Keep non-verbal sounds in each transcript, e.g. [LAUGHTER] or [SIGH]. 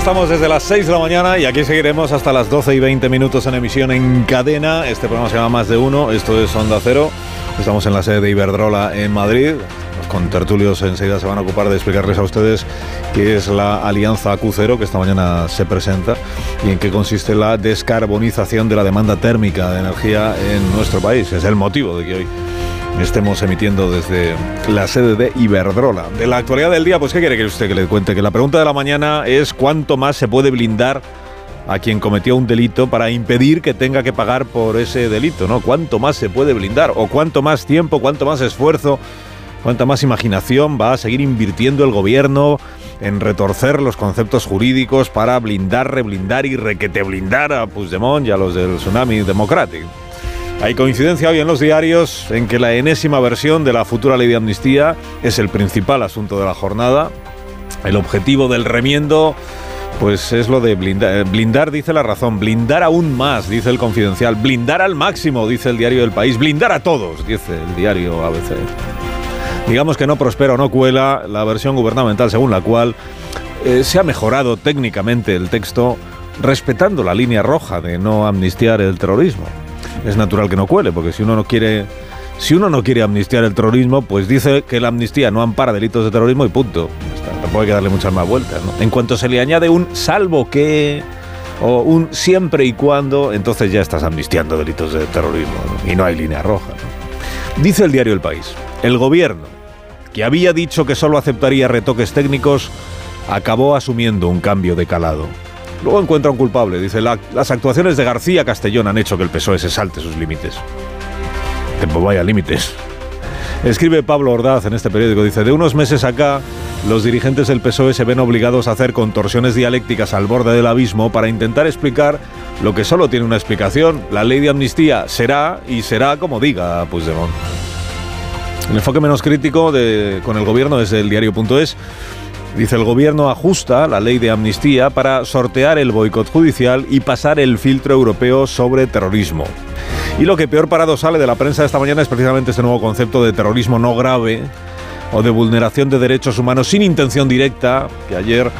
Estamos desde las 6 de la mañana y aquí seguiremos hasta las 12 y 20 minutos en emisión en cadena. Este programa se llama Más de Uno, esto es Onda Cero. Estamos en la sede de Iberdrola en Madrid. Los contertulios enseguida se van a ocupar de explicarles a ustedes qué es la Alianza Q0 que esta mañana se presenta y en qué consiste la descarbonización de la demanda térmica de energía en nuestro país. Es el motivo de que hoy estemos emitiendo desde la sede de Iberdrola. De la actualidad del día, pues ¿qué quiere que usted que le cuente? Que la pregunta de la mañana es cuánto más se puede blindar a quien cometió un delito para impedir que tenga que pagar por ese delito, ¿no? ¿Cuánto más se puede blindar? ¿O cuánto más tiempo, cuánto más esfuerzo, cuánta más imaginación va a seguir invirtiendo el gobierno en retorcer los conceptos jurídicos para blindar, reblindar y requete blindar a Puigdemont y a los del Tsunami Democratic? Hay coincidencia hoy en los diarios en que la enésima versión de la futura ley de amnistía es el principal asunto de la jornada. El objetivo del remiendo pues es lo de blindar. Eh, blindar dice la razón, blindar aún más, dice el confidencial, blindar al máximo, dice el diario del país, blindar a todos, dice el diario ABC. Digamos que no prospera o no cuela la versión gubernamental según la cual eh, se ha mejorado técnicamente el texto respetando la línea roja de no amnistiar el terrorismo es natural que no cuele, porque si uno no quiere si uno no quiere amnistiar el terrorismo, pues dice que la amnistía no ampara delitos de terrorismo y punto. Tampoco hay que darle muchas más vueltas. En cuanto se le añade un salvo que o un siempre y cuando, entonces ya estás amnistiando delitos de terrorismo y no hay línea roja. Dice el diario El País, el gobierno, que había dicho que solo aceptaría retoques técnicos, acabó asumiendo un cambio de calado. Luego encuentra un culpable. Dice, las actuaciones de García Castellón han hecho que el PSOE se salte sus límites. Pues vaya límites. Escribe Pablo Ordaz en este periódico, dice, de unos meses acá, los dirigentes del PSOE se ven obligados a hacer contorsiones dialécticas al borde del abismo para intentar explicar lo que solo tiene una explicación. La ley de amnistía será y será como diga Puigdemont. El enfoque menos crítico de, con el gobierno es el diario.es Dice el gobierno ajusta la ley de amnistía para sortear el boicot judicial y pasar el filtro europeo sobre terrorismo. Y lo que peor parado sale de la prensa esta mañana es precisamente este nuevo concepto de terrorismo no grave o de vulneración de derechos humanos sin intención directa que ayer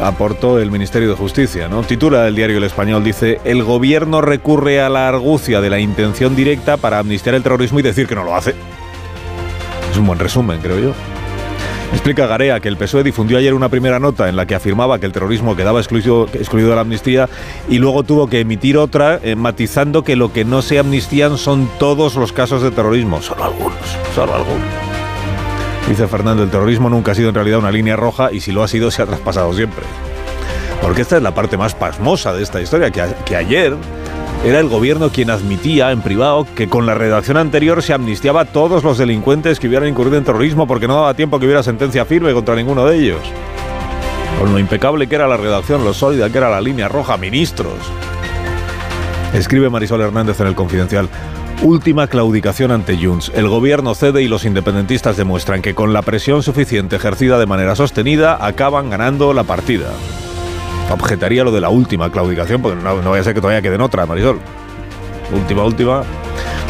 aportó el Ministerio de Justicia. ¿no? Titula el diario El Español, dice, el gobierno recurre a la argucia de la intención directa para amnistiar el terrorismo y decir que no lo hace. Es un buen resumen, creo yo. Explica Garea que el PSOE difundió ayer una primera nota en la que afirmaba que el terrorismo quedaba excluido, excluido de la amnistía y luego tuvo que emitir otra eh, matizando que lo que no se amnistían son todos los casos de terrorismo, solo algunos, solo algunos. Dice Fernando, el terrorismo nunca ha sido en realidad una línea roja y si lo ha sido se ha traspasado siempre. Porque esta es la parte más pasmosa de esta historia, que, que ayer era el gobierno quien admitía en privado que con la redacción anterior se amnistiaba a todos los delincuentes que hubieran incurrido en terrorismo porque no daba tiempo que hubiera sentencia firme contra ninguno de ellos. Con lo impecable que era la redacción, lo sólida que era la línea roja, ministros. Escribe Marisol Hernández en el Confidencial. Última claudicación ante Junts. El gobierno cede y los independentistas demuestran que con la presión suficiente ejercida de manera sostenida acaban ganando la partida objetaría lo de la última claudicación, porque no, no vaya a ser que todavía quede en otra, Marisol. Última, última.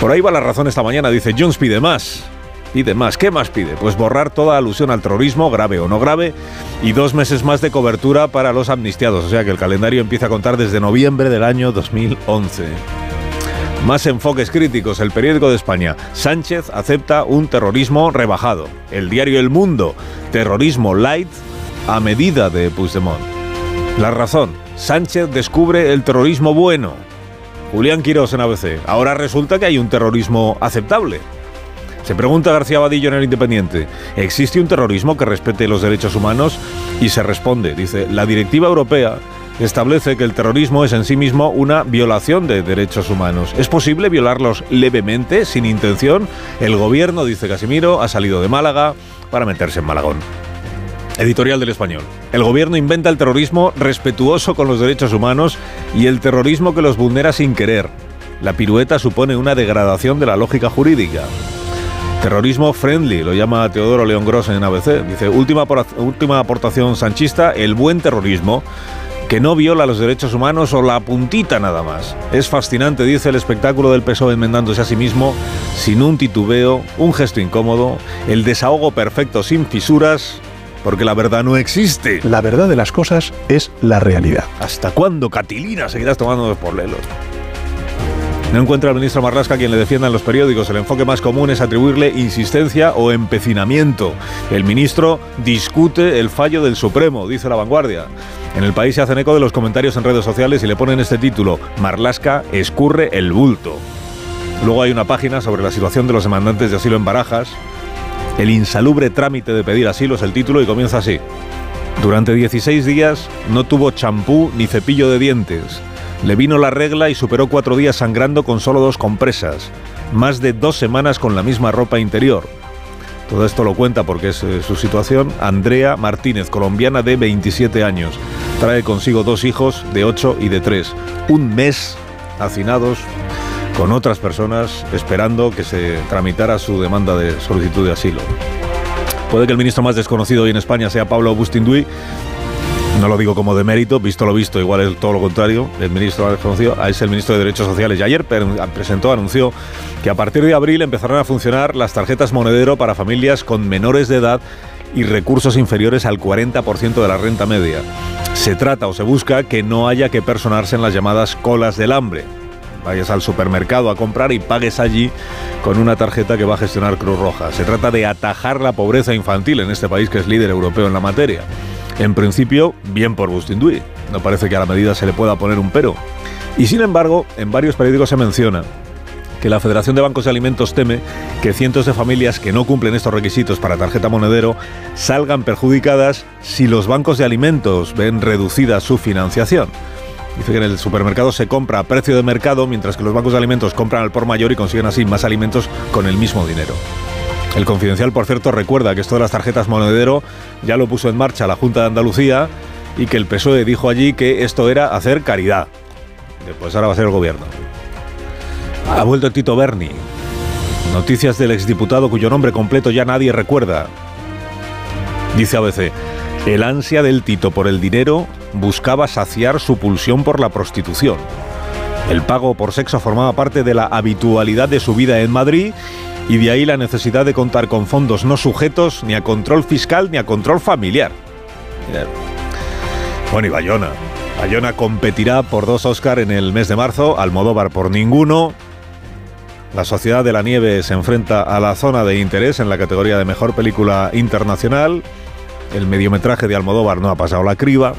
Por ahí va la razón esta mañana. Dice, Jones pide más. Pide más. ¿Qué más pide? Pues borrar toda alusión al terrorismo, grave o no grave, y dos meses más de cobertura para los amnistiados. O sea que el calendario empieza a contar desde noviembre del año 2011. Más enfoques críticos. El periódico de España. Sánchez acepta un terrorismo rebajado. El diario El Mundo. Terrorismo light a medida de Puigdemont. La razón. Sánchez descubre el terrorismo bueno. Julián Quirós en ABC. Ahora resulta que hay un terrorismo aceptable. Se pregunta García Vadillo en el Independiente, ¿existe un terrorismo que respete los derechos humanos? Y se responde, dice, la directiva europea establece que el terrorismo es en sí mismo una violación de derechos humanos. ¿Es posible violarlos levemente, sin intención? El gobierno, dice Casimiro, ha salido de Málaga para meterse en Malagón. Editorial del Español. El gobierno inventa el terrorismo respetuoso con los derechos humanos y el terrorismo que los vulnera sin querer. La pirueta supone una degradación de la lógica jurídica. Terrorismo friendly, lo llama Teodoro León Gross en ABC. Dice, última, última aportación sanchista, el buen terrorismo que no viola los derechos humanos o la puntita nada más. Es fascinante, dice el espectáculo del PSOE enmendándose a sí mismo, sin un titubeo, un gesto incómodo, el desahogo perfecto sin fisuras, porque la verdad no existe. La verdad de las cosas es la realidad. ¿Hasta cuándo, Catilina, seguirás tomando por lelos? No encuentra al ministro Marlasca quien le defienda en los periódicos. El enfoque más común es atribuirle insistencia o empecinamiento. El ministro discute el fallo del Supremo, dice la vanguardia. En el país se hacen eco de los comentarios en redes sociales y le ponen este título, Marlasca escurre el bulto. Luego hay una página sobre la situación de los demandantes de asilo en Barajas. El insalubre trámite de pedir asilo es el título y comienza así. Durante 16 días no tuvo champú ni cepillo de dientes. Le vino la regla y superó cuatro días sangrando con solo dos compresas, más de dos semanas con la misma ropa interior. Todo esto lo cuenta porque es eh, su situación. Andrea Martínez, colombiana de 27 años. Trae consigo dos hijos de 8 y de 3. Un mes hacinados con otras personas esperando que se tramitara su demanda de solicitud de asilo. Puede que el ministro más desconocido hoy en España sea Pablo Bustinduy, no lo digo como de mérito, visto lo visto, igual es todo lo contrario. El ministro desconocido es el ministro de Derechos Sociales y ayer presentó, anunció que a partir de abril empezarán a funcionar las tarjetas monedero para familias con menores de edad y recursos inferiores al 40% de la renta media. Se trata o se busca que no haya que personarse en las llamadas colas del hambre. Vayas al supermercado a comprar y pagues allí con una tarjeta que va a gestionar Cruz Roja. Se trata de atajar la pobreza infantil en este país que es líder europeo en la materia. En principio, bien por Bustinduy. No parece que a la medida se le pueda poner un pero. Y sin embargo, en varios periódicos se menciona que la Federación de Bancos de Alimentos teme que cientos de familias que no cumplen estos requisitos para tarjeta monedero salgan perjudicadas si los bancos de alimentos ven reducida su financiación. Dice que en el supermercado se compra a precio de mercado, mientras que los bancos de alimentos compran al por mayor y consiguen así más alimentos con el mismo dinero. El Confidencial, por cierto, recuerda que esto de las tarjetas monedero ya lo puso en marcha la Junta de Andalucía y que el PSOE dijo allí que esto era hacer caridad. Después ahora va a ser el gobierno. Ha vuelto Tito Berni. Noticias del exdiputado cuyo nombre completo ya nadie recuerda. Dice ABC, el ansia del Tito por el dinero buscaba saciar su pulsión por la prostitución. El pago por sexo formaba parte de la habitualidad de su vida en Madrid y de ahí la necesidad de contar con fondos no sujetos ni a control fiscal ni a control familiar. Bueno, y Bayona. Bayona competirá por dos Oscar en el mes de marzo, Almodóvar por ninguno. La Sociedad de la Nieve se enfrenta a la zona de interés en la categoría de mejor película internacional. El mediometraje de Almodóvar no ha pasado la criba.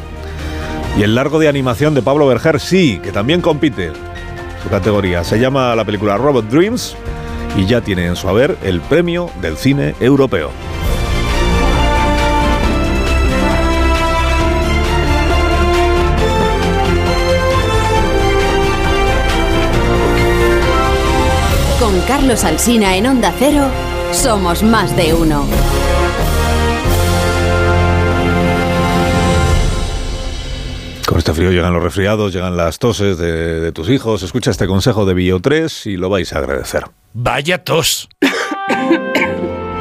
Y el largo de animación de Pablo Berger sí, que también compite. Su categoría se llama la película Robot Dreams y ya tiene en su haber el premio del cine europeo. Con Carlos Alsina en Onda Cero, somos más de uno. Este frío llegan los resfriados, llegan las toses de, de tus hijos. Escucha este consejo de Bio 3 y lo vais a agradecer. Vaya tos.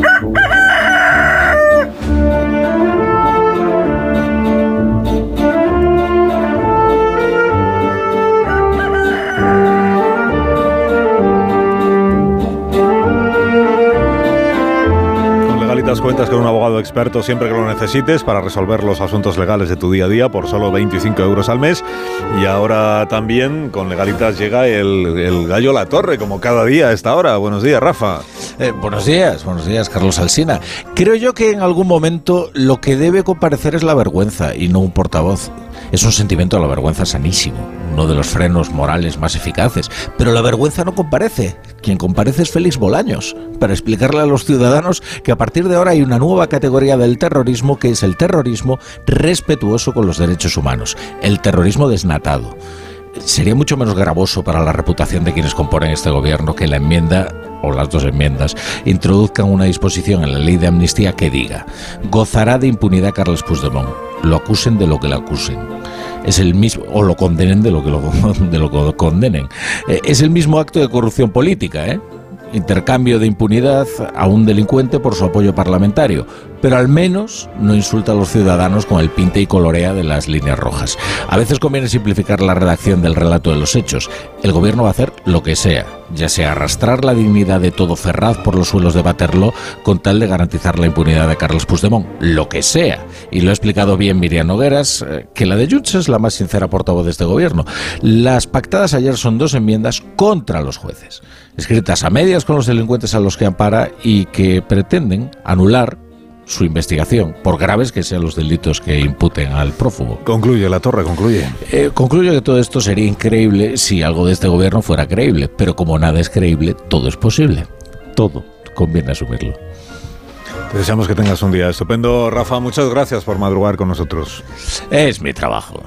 Ha [LAUGHS] ha! Consultas con un abogado experto siempre que lo necesites para resolver los asuntos legales de tu día a día por solo 25 euros al mes. Y ahora también con Legalitas llega el, gallo La Torre, como cada día a esta hora. Buenos días, Rafa. Eh, buenos días, buenos días, Carlos Alsina. Creo yo que en algún momento lo que debe comparecer es la vergüenza y no un portavoz. Es un sentimiento de la vergüenza sanísimo, uno de los frenos morales más eficaces. Pero la vergüenza no comparece. Quien comparece es Félix Bolaños, para explicarle a los ciudadanos que a partir de ahora hay una nueva categoría del terrorismo que es el terrorismo respetuoso con los derechos humanos, el terrorismo desnatado sería mucho menos gravoso para la reputación de quienes componen este gobierno que la enmienda o las dos enmiendas introduzcan una disposición en la ley de amnistía que diga gozará de impunidad Carlos Puigdemont, lo acusen de lo que le acusen. Es el mismo, o lo condenen de lo que lo, [LAUGHS] de lo que condenen. Eh, es el mismo acto de corrupción política, ¿eh? intercambio de impunidad a un delincuente por su apoyo parlamentario, pero al menos no insulta a los ciudadanos con el pinte y colorea de las líneas rojas. A veces conviene simplificar la redacción del relato de los hechos. El gobierno va a hacer lo que sea, ya sea arrastrar la dignidad de todo Ferraz por los suelos de Baterlo con tal de garantizar la impunidad de Carlos Puigdemont, lo que sea. Y lo ha explicado bien Miriam Nogueras, eh, que la de Junts es la más sincera portavoz de este gobierno. Las pactadas ayer son dos enmiendas contra los jueces, escritas a medias con los delincuentes a los que ampara y que pretenden anular su investigación, por graves que sean los delitos que imputen al prófugo. Concluye, la torre, concluye. Eh, concluyo que todo esto sería increíble si algo de este gobierno fuera creíble, pero como nada es creíble, todo es posible. Todo, conviene asumirlo. Te deseamos que tengas un día estupendo. Rafa, muchas gracias por madrugar con nosotros. Es mi trabajo.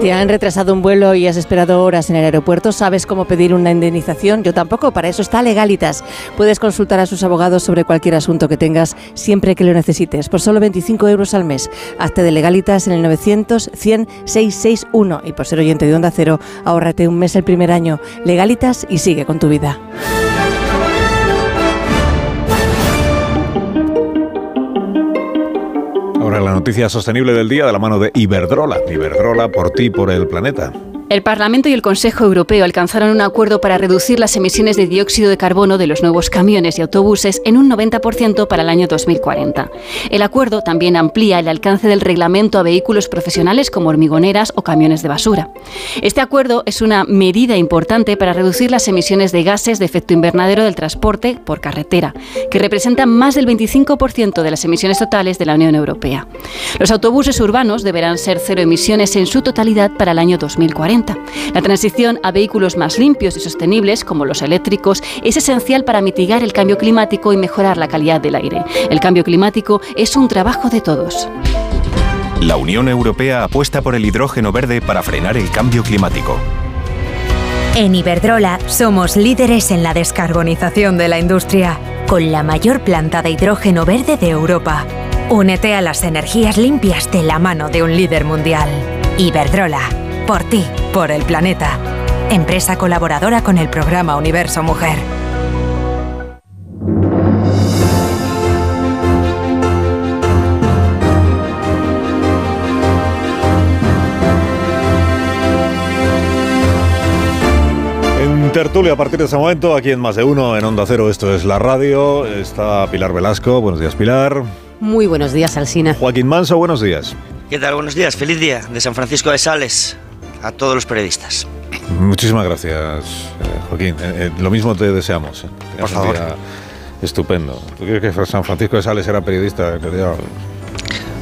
¿Te han retrasado un vuelo y has esperado horas en el aeropuerto? ¿Sabes cómo pedir una indemnización? Yo tampoco, para eso está Legalitas. Puedes consultar a sus abogados sobre cualquier asunto que tengas siempre que lo necesites, por solo 25 euros al mes. Hazte de Legalitas en el 900 100 661 y por ser oyente de Onda Cero, ahórrate un mes el primer año. Legalitas y sigue con tu vida. La noticia sostenible del día de la mano de Iberdrola. Iberdrola por ti, por el planeta. El Parlamento y el Consejo Europeo alcanzaron un acuerdo para reducir las emisiones de dióxido de carbono de los nuevos camiones y autobuses en un 90% para el año 2040. El acuerdo también amplía el alcance del reglamento a vehículos profesionales como hormigoneras o camiones de basura. Este acuerdo es una medida importante para reducir las emisiones de gases de efecto invernadero del transporte por carretera, que representan más del 25% de las emisiones totales de la Unión Europea. Los autobuses urbanos deberán ser cero emisiones en su totalidad para el año 2040. La transición a vehículos más limpios y sostenibles, como los eléctricos, es esencial para mitigar el cambio climático y mejorar la calidad del aire. El cambio climático es un trabajo de todos. La Unión Europea apuesta por el hidrógeno verde para frenar el cambio climático. En Iberdrola somos líderes en la descarbonización de la industria, con la mayor planta de hidrógeno verde de Europa. Únete a las energías limpias de la mano de un líder mundial. Iberdrola por ti, por el planeta. Empresa colaboradora con el programa Universo Mujer. En tertulia a partir de ese momento, aquí en Más de Uno, en Onda Cero, esto es la radio. Está Pilar Velasco. Buenos días, Pilar. Muy buenos días, Alsina. Joaquín Manso, buenos días. ¿Qué tal? Buenos días. Feliz día de San Francisco de Sales a todos los periodistas. Muchísimas gracias, eh, Joaquín. Eh, eh, lo mismo te deseamos. Por favor. estupendo. ¿Tú crees que San Francisco de Sales era periodista? Bueno,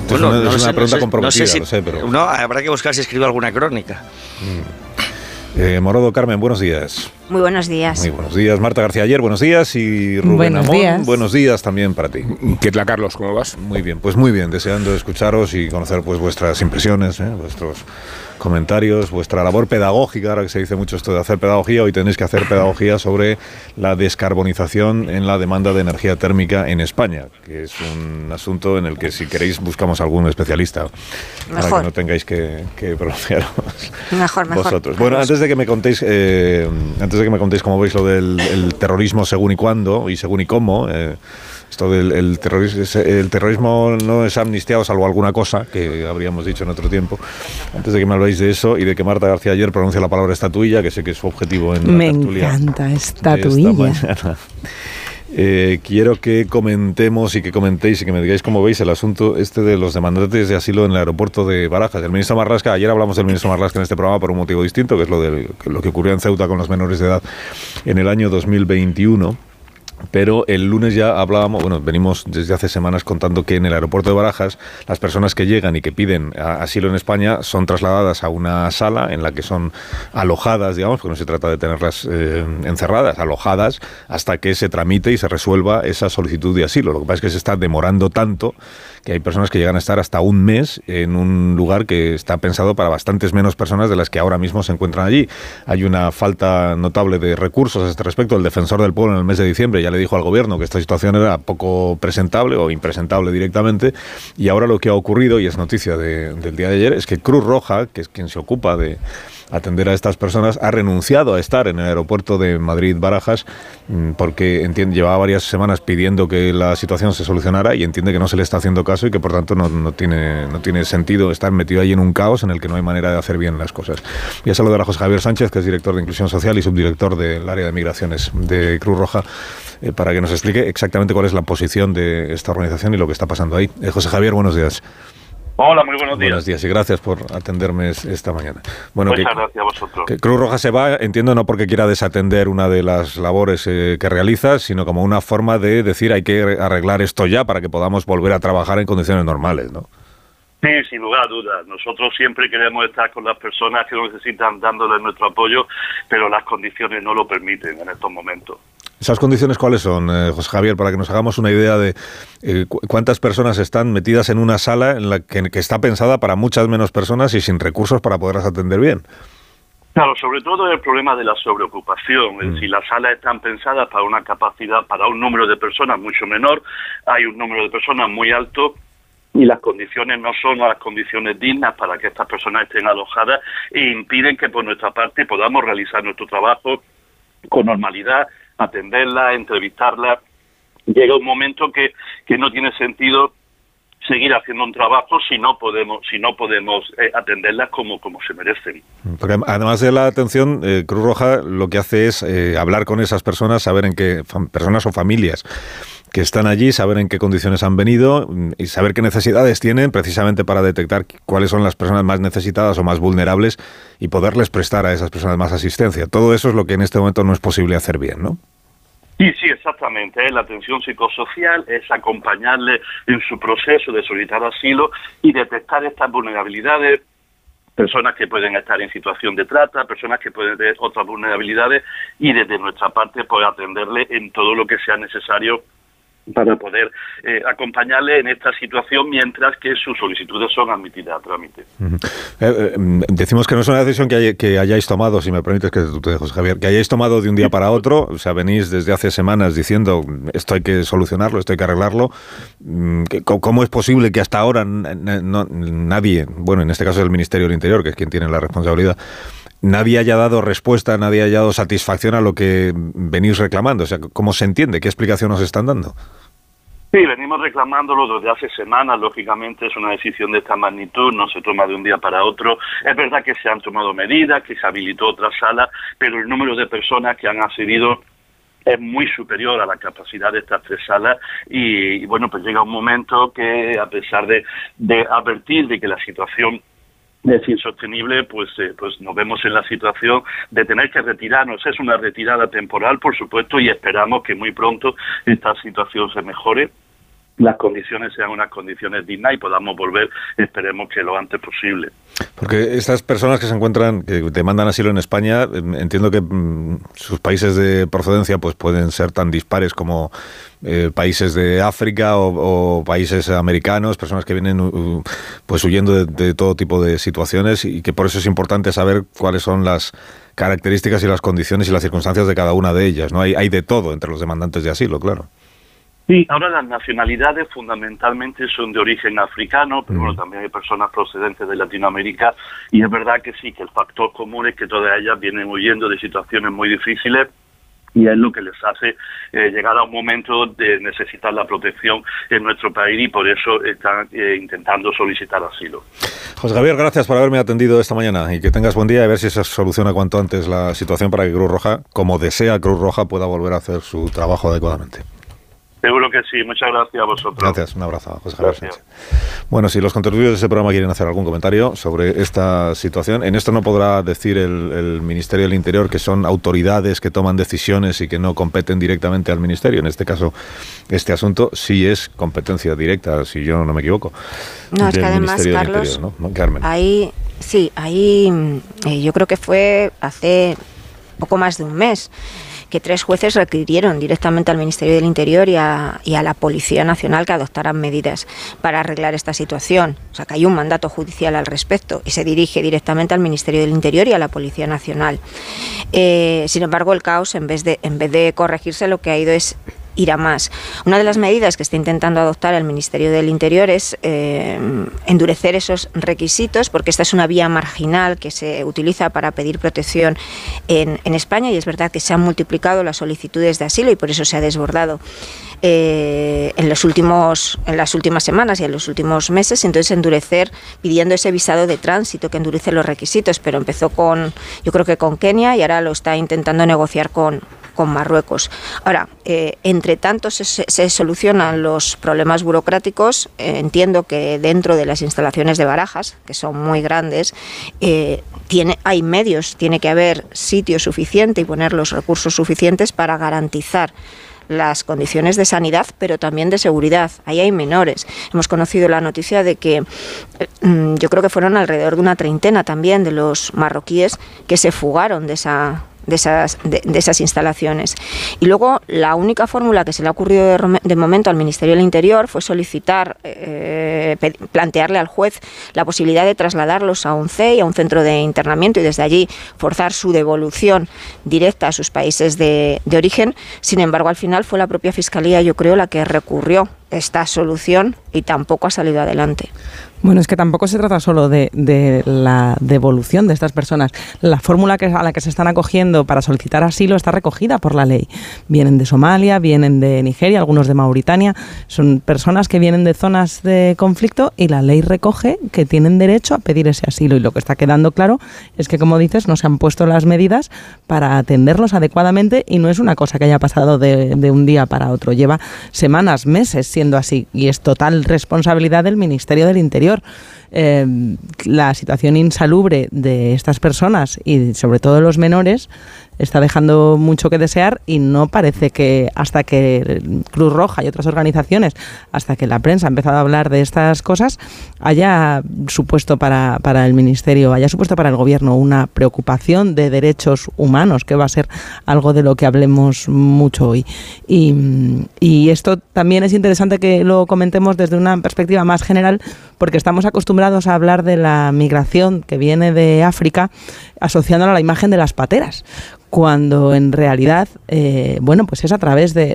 es una, sé, pregunta no comprometida, sé lo sé, pero... No, habrá que buscar si escribo alguna crónica. Mm. Morodo Carmen, buenos días. Muy buenos días. Muy buenos días. Marta García ayer, buenos días. Y Rubén buenos Amón, días. buenos días también para ti. ¿Qué tal, Carlos? ¿Cómo vas? Muy bien, pues muy bien. Deseando escucharos y conocer pues vuestras impresiones, ¿eh? vuestros comentarios, vuestra labor pedagógica, ahora que se dice mucho esto de hacer pedagogía, hoy tenéis que hacer pedagogía sobre la descarbonización en la demanda de energía térmica en España, que es un asunto en el que si queréis buscamos algún especialista para que no tengáis que, que pronunciaros Mejor, mejor. vosotros. Bueno, antes de que me contéis, eh, antes de que me contéis cómo veis lo del el terrorismo según y cuándo y según y cómo. eh, esto del el terrorismo, el terrorismo no es amnistiado salvo alguna cosa que habríamos dicho en otro tiempo. Antes de que me habléis de eso y de que Marta García ayer pronuncia la palabra estatuilla, que sé que es su objetivo en la Me encanta estatuilla. esta. [LAUGHS] Eh, quiero que comentemos y que comentéis y que me digáis cómo veis el asunto este de los demandantes de asilo en el aeropuerto de Barajas. El ministro Marlasca, ayer hablamos del ministro Marlasca en este programa por un motivo distinto, que es lo, de, lo que ocurrió en Ceuta con los menores de edad en el año 2021 pero el lunes ya hablábamos, bueno, venimos desde hace semanas contando que en el aeropuerto de Barajas las personas que llegan y que piden asilo en España son trasladadas a una sala en la que son alojadas, digamos, porque no se trata de tenerlas eh, encerradas, alojadas hasta que se tramite y se resuelva esa solicitud de asilo. Lo que pasa es que se está demorando tanto que hay personas que llegan a estar hasta un mes en un lugar que está pensado para bastantes menos personas de las que ahora mismo se encuentran allí. Hay una falta notable de recursos a este respecto. El defensor del pueblo en el mes de diciembre ya le dijo al gobierno que esta situación era poco presentable o impresentable directamente y ahora lo que ha ocurrido, y es noticia del día de ayer, es que Cruz Roja, que es quien se ocupa de atender a estas personas, ha renunciado a estar en el aeropuerto de Madrid-Barajas mm, porque entiende, llevaba varias semanas pidiendo que la situación se solucionara y entiende que no se le está haciendo caso y que por tanto no, no tiene, no tiene sentido estar metido ahí en un caos en el que no hay manera de hacer bien las cosas. Y a saludar a José Javier Sánchez, que es director de Inclusión Social y subdirector del área de migraciones de Cruz Roja, eh, para que nos explique exactamente cuál es la posición de esta organización y lo que está pasando ahí. Eh, José Javier, buenos días. Hola, muy buenos días. Buenos días y gracias por atenderme esta mañana. Bueno, Muchas gracias a vosotros. Que Cruz Roja se va, entiendo, no porque quiera desatender una de las labores eh, que realiza, sino como una forma de decir hay que arreglar esto ya para que podamos volver a trabajar en condiciones normales, ¿no? Sí, sin lugar a dudas. Nosotros siempre queremos estar con las personas que lo necesitan dándoles nuestro apoyo, pero las condiciones no lo permiten en estos momentos. ¿Esas condiciones cuáles son, eh, José Javier, para que nos hagamos una idea de eh, cuántas personas están metidas en una sala en la que, está pensada para muchas menos personas y sin recursos para poderlas atender bien? Claro, sobre todo el problema de la sobreocupación. Mm. Si las salas están pensadas para una capacidad, para un número de personas mucho menor, hay un número de personas muy alto y las condiciones no son las condiciones dignas para que estas personas estén alojadas e impiden que por nuestra parte podamos realizar nuestro trabajo con normalidad atenderla, entrevistarla. Llega un momento que, que no tiene sentido seguir haciendo un trabajo si no podemos si no podemos eh, atenderlas como como se merecen. Además de la atención, eh, Cruz Roja lo que hace es eh, hablar con esas personas, saber en qué personas o familias que están allí, saber en qué condiciones han venido mm, y saber qué necesidades tienen precisamente para detectar cuáles son las personas más necesitadas o más vulnerables y poderles prestar a esas personas más asistencia. Todo eso es lo que en este momento no es posible hacer bien, ¿no? Sí, sí, exactamente. ¿eh? La atención psicosocial es acompañarle en su proceso de solicitar asilo y detectar estas vulnerabilidades personas que pueden estar en situación de trata, personas que pueden tener otras vulnerabilidades y desde nuestra parte poder atenderle en todo lo que sea necesario para poder eh, acompañarle en esta situación mientras que sus solicitudes son admitidas a trámite. Eh, eh, decimos que no es una decisión que, hayáis tomado, si me permites que te dejes, Javier, que hayáis tomado de un día para otro, o sea, venís desde hace semanas diciendo esto hay que solucionarlo, esto hay que arreglarlo. Mm, ¿Cómo es posible que hasta ahora nadie, bueno, en este caso el Ministerio del Interior, que es quien tiene la responsabilidad, nadie haya dado respuesta, nadie haya dado satisfacción a lo que venís reclamando. O sea, ¿cómo se entiende? ¿Qué explicación nos están dando? Sí, venimos reclamándolo desde hace semanas, lógicamente es una decisión de esta magnitud, no se toma de un día para otro. Es verdad que se han tomado medidas, que se habilitó otra sala, pero el número de personas que han accedido es muy superior a la capacidad de estas tres salas y, bueno, pues llega un momento que a pesar de advertir de que la situación es insostenible, pues, eh, pues nos vemos en la situación de tener que retirarnos. Es una retirada temporal, por supuesto, y esperamos que muy pronto esta situación se mejore las condiciones sean unas condiciones dignas y podamos volver, esperemos que lo antes posible. Porque estas personas que se encuentran, que demandan asilo en España, em, entiendo que mm, sus países de procedencia pues pueden ser tan dispares como eh, países de África o, países americanos, personas que vienen pues huyendo de, todo tipo de situaciones y que por eso es importante saber cuáles son las características y las condiciones y las circunstancias de cada una de ellas. ¿no? Hay, hay de todo entre los demandantes de asilo, claro. Sí, ahora las nacionalidades fundamentalmente son de origen africano, pero bueno, también hay personas procedentes de Latinoamérica y es verdad que sí, que el factor común es que todas ellas vienen huyendo de situaciones muy difíciles y es lo que les hace eh, llegar a un momento de necesitar la protección en nuestro país y por eso están eh, intentando solicitar asilo. José Javier, gracias por haberme atendido esta mañana y que tengas buen día y a ver si se soluciona cuanto antes la situación para que Cruz Roja, como desea Cruz Roja, pueda volver a hacer su trabajo adecuadamente. Seguro que sí. Muchas gracias a vosotros. Gracias. Un abrazo, José Javier Sánchez. Bueno, si los contertulios de este programa quieren hacer algún comentario sobre esta situación, en esto no podrá decir el, el Ministerio del Interior que son autoridades que toman decisiones y que no competen directamente al Ministerio. En este caso, este asunto sí es competencia directa, si yo no me equivoco. No, es que además, Ministerio Carlos, Interior, ¿no? Carmen. ahí, sí, ahí eh, yo creo que fue hace poco más de un mes que tres jueces requirieron directamente al Ministerio del Interior y a, la Policía Nacional que adoptaran medidas para arreglar esta situación. O sea, que hay un mandato judicial al respecto y se dirige directamente al Ministerio del Interior y a la Policía Nacional. Eh, sin embargo, el caos, en vez, de, en vez de corregirse, lo que ha ido es ir a más. Una de las medidas que está intentando adoptar el Ministerio del Interior es eh, endurecer esos requisitos, porque esta es una vía marginal que se utiliza para pedir protección en, España y es verdad que se han multiplicado las solicitudes de asilo y por eso se ha desbordado eh, en los últimos en las últimas semanas y en los últimos meses entonces endurecer pidiendo ese visado de tránsito que endurece los requisitos pero empezó con yo creo que con Kenia y ahora lo está intentando negociar con con Marruecos. Ahora, eh, entre tanto se, solucionan los problemas burocráticos. eh, entiendo que dentro de las instalaciones de barajas, que son muy grandes, eh, tiene, hay medios, tiene que haber sitio suficiente y poner los recursos suficientes para garantizar las condiciones de sanidad, pero también de seguridad. Ahí hay menores. Hemos conocido la noticia de que mm, yo creo que fueron alrededor de una treintena también de los marroquíes que se fugaron de esa de esas, de, esas instalaciones. Y luego la única fórmula que se le ha ocurrido de, momento al Ministerio del Interior fue solicitar, eh, plantearle al juez la posibilidad de trasladarlos a un CEI, a un centro de internamiento y desde allí forzar su devolución directa a sus países de, de origen. Sin embargo, al final fue la propia Fiscalía, yo creo, la que recurrió esta solución y tampoco ha salido adelante. Bueno, es que tampoco se trata solo de, la devolución de estas personas. La fórmula que, a la que se están acogiendo para solicitar asilo está recogida por la ley. Vienen de Somalia, vienen de Nigeria, algunos de Mauritania. Son personas que vienen de zonas de conflicto y la ley recoge que tienen derecho a pedir ese asilo. Y lo que está quedando claro es que, como dices, no se han puesto las medidas para atenderlos adecuadamente y no es una cosa que haya pasado de un día para otro. Lleva semanas, meses siendo así y es total responsabilidad del Ministerio del Interior. Eh, la situación insalubre de estas personas y sobre todo los menores está dejando mucho que desear y no parece que hasta que Cruz Roja y otras organizaciones, hasta que la prensa ha empezado a hablar de estas cosas, haya supuesto para, para el Ministerio, haya supuesto para el Gobierno una preocupación de derechos humanos, que va a ser algo de lo que hablemos mucho hoy. Y, y esto también es interesante que lo comentemos desde una perspectiva más general, porque estamos acostumbrados a hablar de la migración que viene de África asociándola a la imagen de las pateras cuando en realidad, eh, bueno, pues es a través de,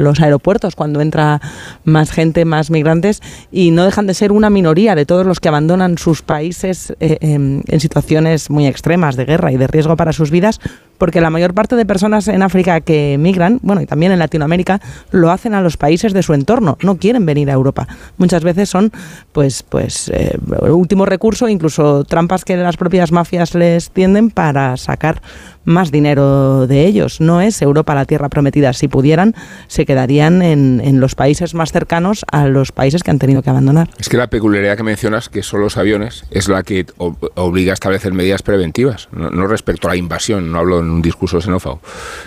los aeropuertos cuando entra más gente, más migrantes, y no dejan de ser una minoría de todos los que abandonan sus países eh, en, en situaciones muy extremas de guerra y de riesgo para sus vidas, porque la mayor parte de personas en África que migran, bueno, y también en Latinoamérica, lo hacen a los países de su entorno, no quieren venir a Europa. Muchas veces son, pues, pues, eh, último recurso, incluso trampas que las propias mafias les tienden para sacar más dinero de ellos. No es Europa la tierra prometida. Si pudieran, se quedarían en, en los países más cercanos a los países que han tenido que abandonar. Es que la peculiaridad que mencionas, que son los aviones, es la que ob- obliga a establecer medidas preventivas, no, no respecto a la invasión, no hablo en un discurso xenófobo,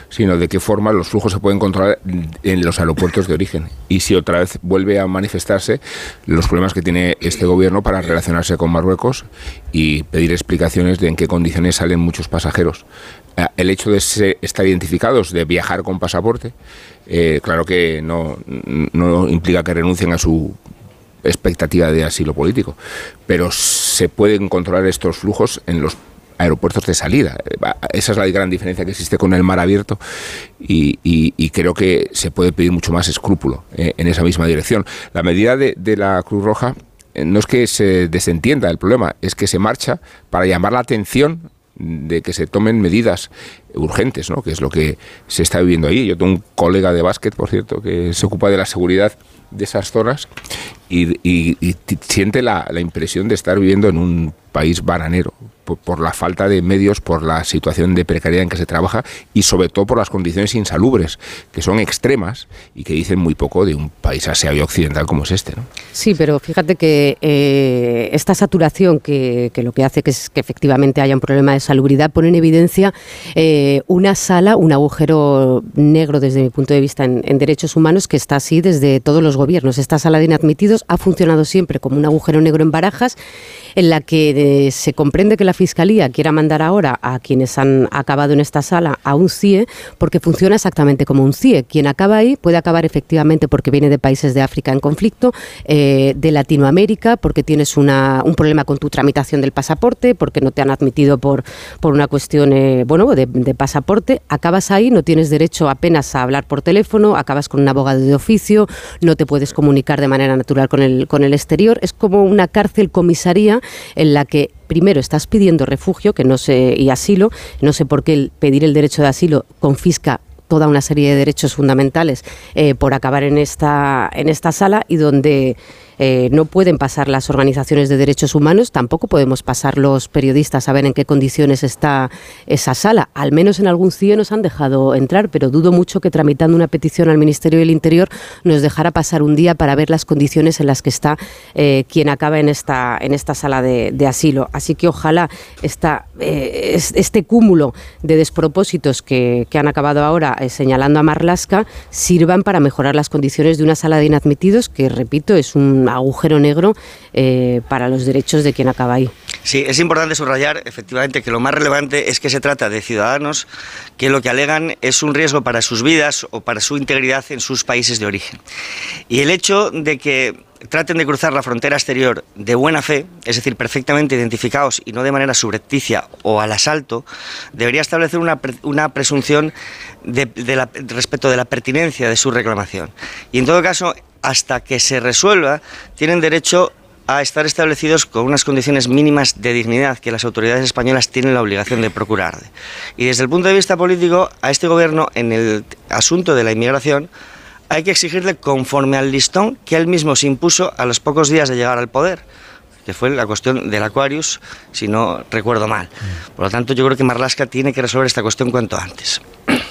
sino de qué forma los flujos se pueden controlar en los aeropuertos de origen. Y si otra vez vuelve a manifestarse los problemas que tiene este gobierno para relacionarse con Marruecos y pedir explicaciones de en qué condiciones salen muchos pasajeros. Eh, El hecho de ser- estar identificados, de viajar con pasaporte, eh, claro que no, no implica que renuncien a su expectativa de asilo político, pero se pueden controlar estos flujos en los aeropuertos de salida. Eh, Esa es la gran diferencia que existe con el mar abierto y, creo que se puede pedir mucho más escrúpulo eh, en esa misma dirección. La medida de, de la Cruz Roja no es que se desentienda el problema, es que se marcha para llamar la atención de que se tomen medidas urgentes, ¿no? que es lo que se está viviendo ahí. Yo tengo un colega de básquet, por cierto, que se ocupa de la seguridad de esas zonas y, y- y siente la, la impresión de estar viviendo en un país bananero por, por la falta de medios, por la situación de precariedad en que se trabaja y sobre todo por las condiciones insalubres, que son extremas y que dicen muy poco de un país y occidental como es este. ¿no? Sí, pero fíjate que eh, esta saturación que, que lo que hace que es que efectivamente haya un problema de salubridad pone en evidencia eh, una sala, un agujero negro desde mi punto de vista en, en derechos humanos que está así desde todos los gobiernos. Esta sala de inadmitidos ha funcionado siempre como un agujero negro en barajas en la que eh, se comprende que la Fiscalía quiera mandar ahora a quienes han acabado en esta sala a un CIE porque funciona exactamente como un CIE. Quien acaba ahí puede acabar efectivamente porque viene de países de África en conflicto, eh, de Latinoamérica, porque tienes una, un problema con tu tramitación del pasaporte, porque no te han admitido por, por una cuestión eh, bueno, de, de pasaporte. Acabas ahí, no tienes derecho apenas a hablar por teléfono, acabas con un abogado de oficio, no te puedes comunicar de manera natural con el, con el exterior. Es como una cárcel comisaría en la que primero estás pidiendo refugio que no sé, y asilo, no sé por qué el pedir el derecho de asilo confisca toda una serie de derechos fundamentales eh, por acabar en esta, en esta sala y donde eh, no pueden pasar las organizaciones de derechos humanos, tampoco podemos pasar los periodistas a ver en qué condiciones está esa sala. Al menos en algún CIE nos han dejado entrar, pero dudo mucho que tramitando una petición al Ministerio del Interior nos dejara pasar un día para ver las condiciones en las que está eh, quien acaba en esta, en esta sala de, asilo. Así que ojalá esta, eh, es- este cúmulo de despropósitos que, que han acabado ahora señalando a Marlasca sirvan para mejorar las condiciones de una sala de inadmitidos que, repito, es un agujero negro eh, para los derechos de quien acaba ahí. Sí, es importante subrayar efectivamente que lo más relevante es que se trata de ciudadanos que lo que alegan es un riesgo para sus vidas o para su integridad en sus países de origen. Y el hecho de que traten de cruzar la frontera exterior de buena fe, es decir, perfectamente identificados y no de manera subrepticia o al asalto, debería establecer una, una presunción de, de respecto de la pertinencia de su reclamación. Y en todo caso, hasta que se resuelva, tienen derecho a estar establecidos con unas condiciones mínimas de dignidad que las autoridades españolas tienen la obligación de procurar. Y desde el punto de vista político, a este gobierno, en el asunto de la inmigración, hay que exigirle conforme al listón que él mismo se impuso a los pocos días de llegar al poder, que fue la cuestión del Aquarius, si no recuerdo mal. Por lo tanto, yo creo que Marlasca tiene que resolver esta cuestión cuanto antes.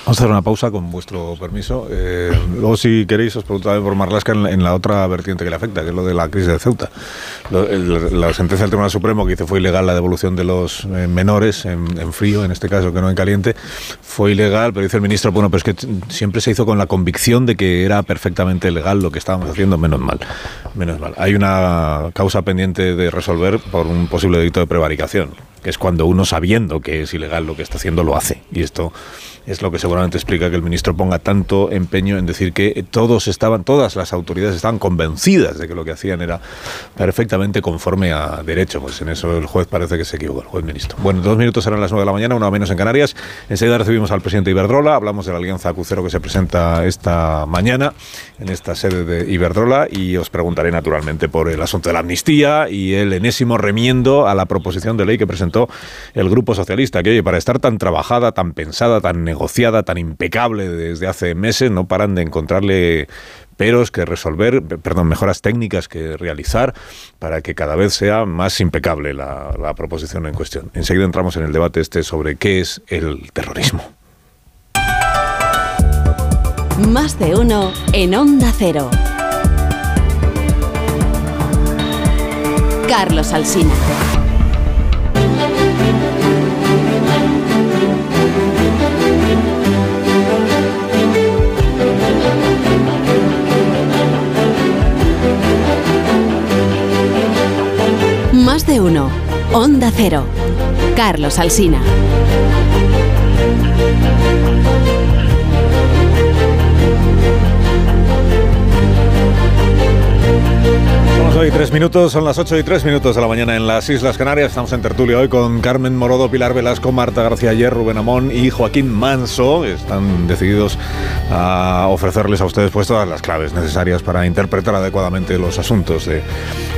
Vamos a hacer una pausa con vuestro permiso. Eh, luego, si queréis, os preguntaré por Marlasca en, la- otra vertiente que le afecta, que es lo de la crisis de Ceuta. La sentencia del Tribunal Supremo que dice fue ilegal la devolución de los eh, menores en, en frío, en este caso que no en caliente, fue ilegal, pero dice el ministro, bueno, pero es que siempre se hizo con la convicción de que era perfectamente legal lo que estábamos haciendo, menos mal. Menos mal. Hay una causa pendiente de resolver por un posible delito de prevaricación, que es cuando uno sabiendo que es ilegal lo que está haciendo lo hace. Y esto es lo que seguramente explica que el ministro ponga tanto empeño en decir que todos estaban, todas las autoridades estaban convencidas de que lo que hacían era perfectamente conforme a derecho. Pues en eso el juez parece que se equivocó, el juez ministro. Bueno, dos minutos serán las nueve de la mañana, una menos en Canarias. Enseguida recibimos al presidente Iberdrola, hablamos de la alianza Acucero que se presenta esta mañana en esta sede de Iberdrola y os preguntaré naturalmente por el asunto de la amnistía y el enésimo remiendo a la proposición de ley que presentó el Grupo Socialista, que oye, para estar tan trabajada, tan pensada, tan negociada, tan impecable desde hace meses, no paran de encontrarle peros que resolver, pe- perdón, mejoras técnicas que realizar para que cada vez sea más impecable la, la proposición en cuestión. Enseguida entramos en el debate este sobre qué es el terrorismo. Más de uno en Onda Cero. Carlos Alsina. Más de uno. Onda Cero. Carlos Alsina. Son las hoy tres minutos, son las 8 y tres minutos de la mañana en las Islas Canarias. Estamos en tertulia hoy con Carmen Morodo, Pilar Velasco, Marta García Ayer, Rubén Amón y Joaquín Manso. Están decididos a ofrecerles a ustedes pues todas las claves necesarias para interpretar adecuadamente los asuntos de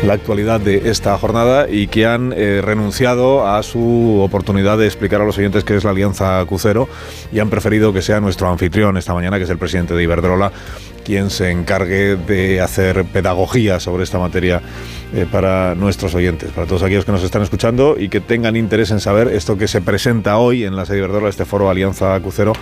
la actualidad de esta jornada y que han eh, renunciado a su oportunidad de explicar a los oyentes qué es la Alianza Cucero y han preferido que sea nuestro anfitrión esta mañana, que es el presidente de Iberdrola, quien se encargue de hacer pedagogía sobre esta materia eh, para nuestros oyentes, para todos aquellos que nos están escuchando y que tengan interés en saber esto que se presenta hoy en la sede Iberdrola, este foro Alianza Cucero,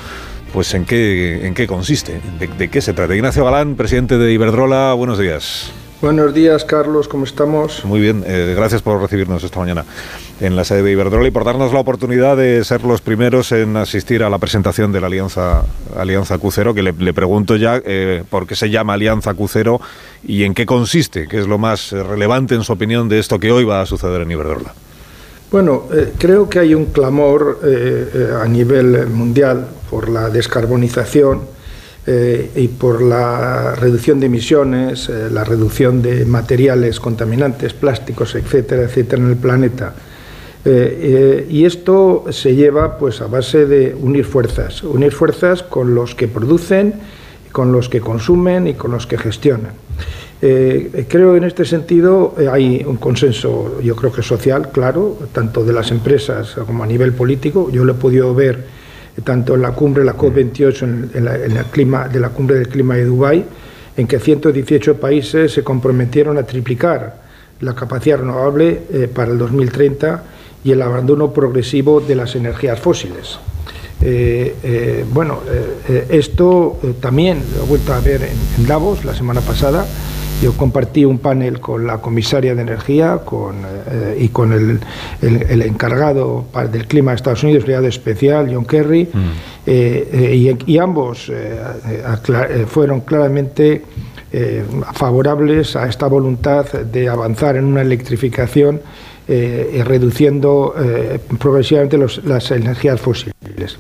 pues en qué, en qué consiste, de, de qué se trata. Ignacio Galán, presidente de Iberdrola, buenos días. Buenos días, Carlos, ¿cómo estamos? Muy bien, eh, gracias por recibirnos esta mañana en la sede de Iberdrola y por darnos la oportunidad de ser los primeros en asistir a la presentación de la Alianza, Alianza Q0, que le, le pregunto ya eh, por qué se llama Alianza Q0 y en qué consiste, qué es lo más relevante en su opinión de esto que hoy va a suceder en Iberdrola. Bueno, eh, creo que hay un clamor a nivel mundial por la descarbonización eh, y por la reducción de emisiones, eh, la reducción de materiales contaminantes, plásticos, etcétera, etcétera, en el planeta. Eh, y esto se lleva pues a base de unir fuerzas, unir fuerzas con los que producen, con los que consumen y con los que gestionan. creo en este sentido hay un consenso, yo creo que social, claro, tanto de las empresas como a nivel político. Yo lo he podido ver tanto en la cumbre, la COP28, en, en, clima, de la cumbre del clima de Dubái, en que 118 países se comprometieron a triplicar la capacidad renovable eh, para el 2030 y el abandono progresivo de las energías fósiles. Eh, eh, bueno, esto también lo he vuelto a ver en Davos la semana pasada. Yo compartí un panel con la comisaria de Energía con, eh, y con el, el, el, encargado del clima de Estados Unidos, enviado especial, John Kerry, mm. eh, eh, y, y, ambos fueron claramente favorables a esta voluntad de avanzar en una electrificación reduciendo progresivamente los, las energías fósiles.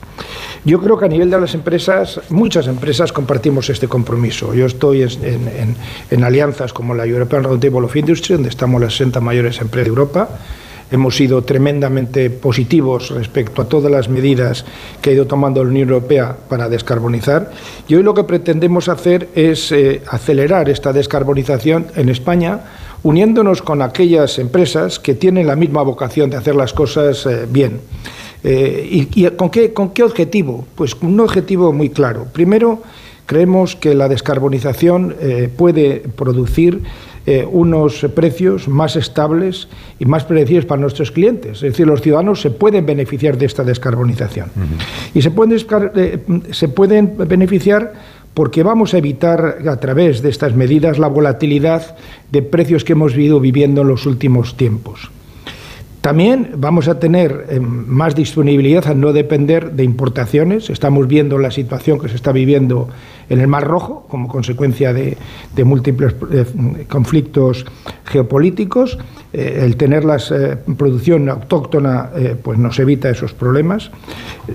Yo creo que a nivel de las empresas, muchas empresas compartimos este compromiso. Yo estoy en, en, en alianzas como la European Roundtable of Industry, donde estamos las 60 mayores empresas de Europa. Hemos sido tremendamente positivos respecto a todas las medidas que ha ido tomando la Unión Europea para descarbonizar. Y hoy lo que pretendemos hacer es eh, acelerar esta descarbonización en España uniéndonos con aquellas empresas que tienen la misma vocación de hacer las cosas eh, bien. Eh, y, y ¿con, qué, ¿Con qué objetivo? Pues con un objetivo muy claro. Primero, creemos que la descarbonización eh, puede producir eh, unos precios más estables y más predecibles para nuestros clientes. Es decir, los ciudadanos se pueden beneficiar de esta descarbonización. Uh -huh. Y se pueden, eh, se pueden beneficiar porque vamos a evitar a través de estas medidas la volatilidad de precios que hemos ido viviendo en los últimos tiempos. También vamos a tener eh, más disponibilidad a no depender de importaciones. Estamos viendo la situación que se está viviendo en el Mar Rojo como consecuencia de, de múltiples eh, conflictos geopolíticos. Eh, el tener la producción autóctona pues nos evita esos problemas.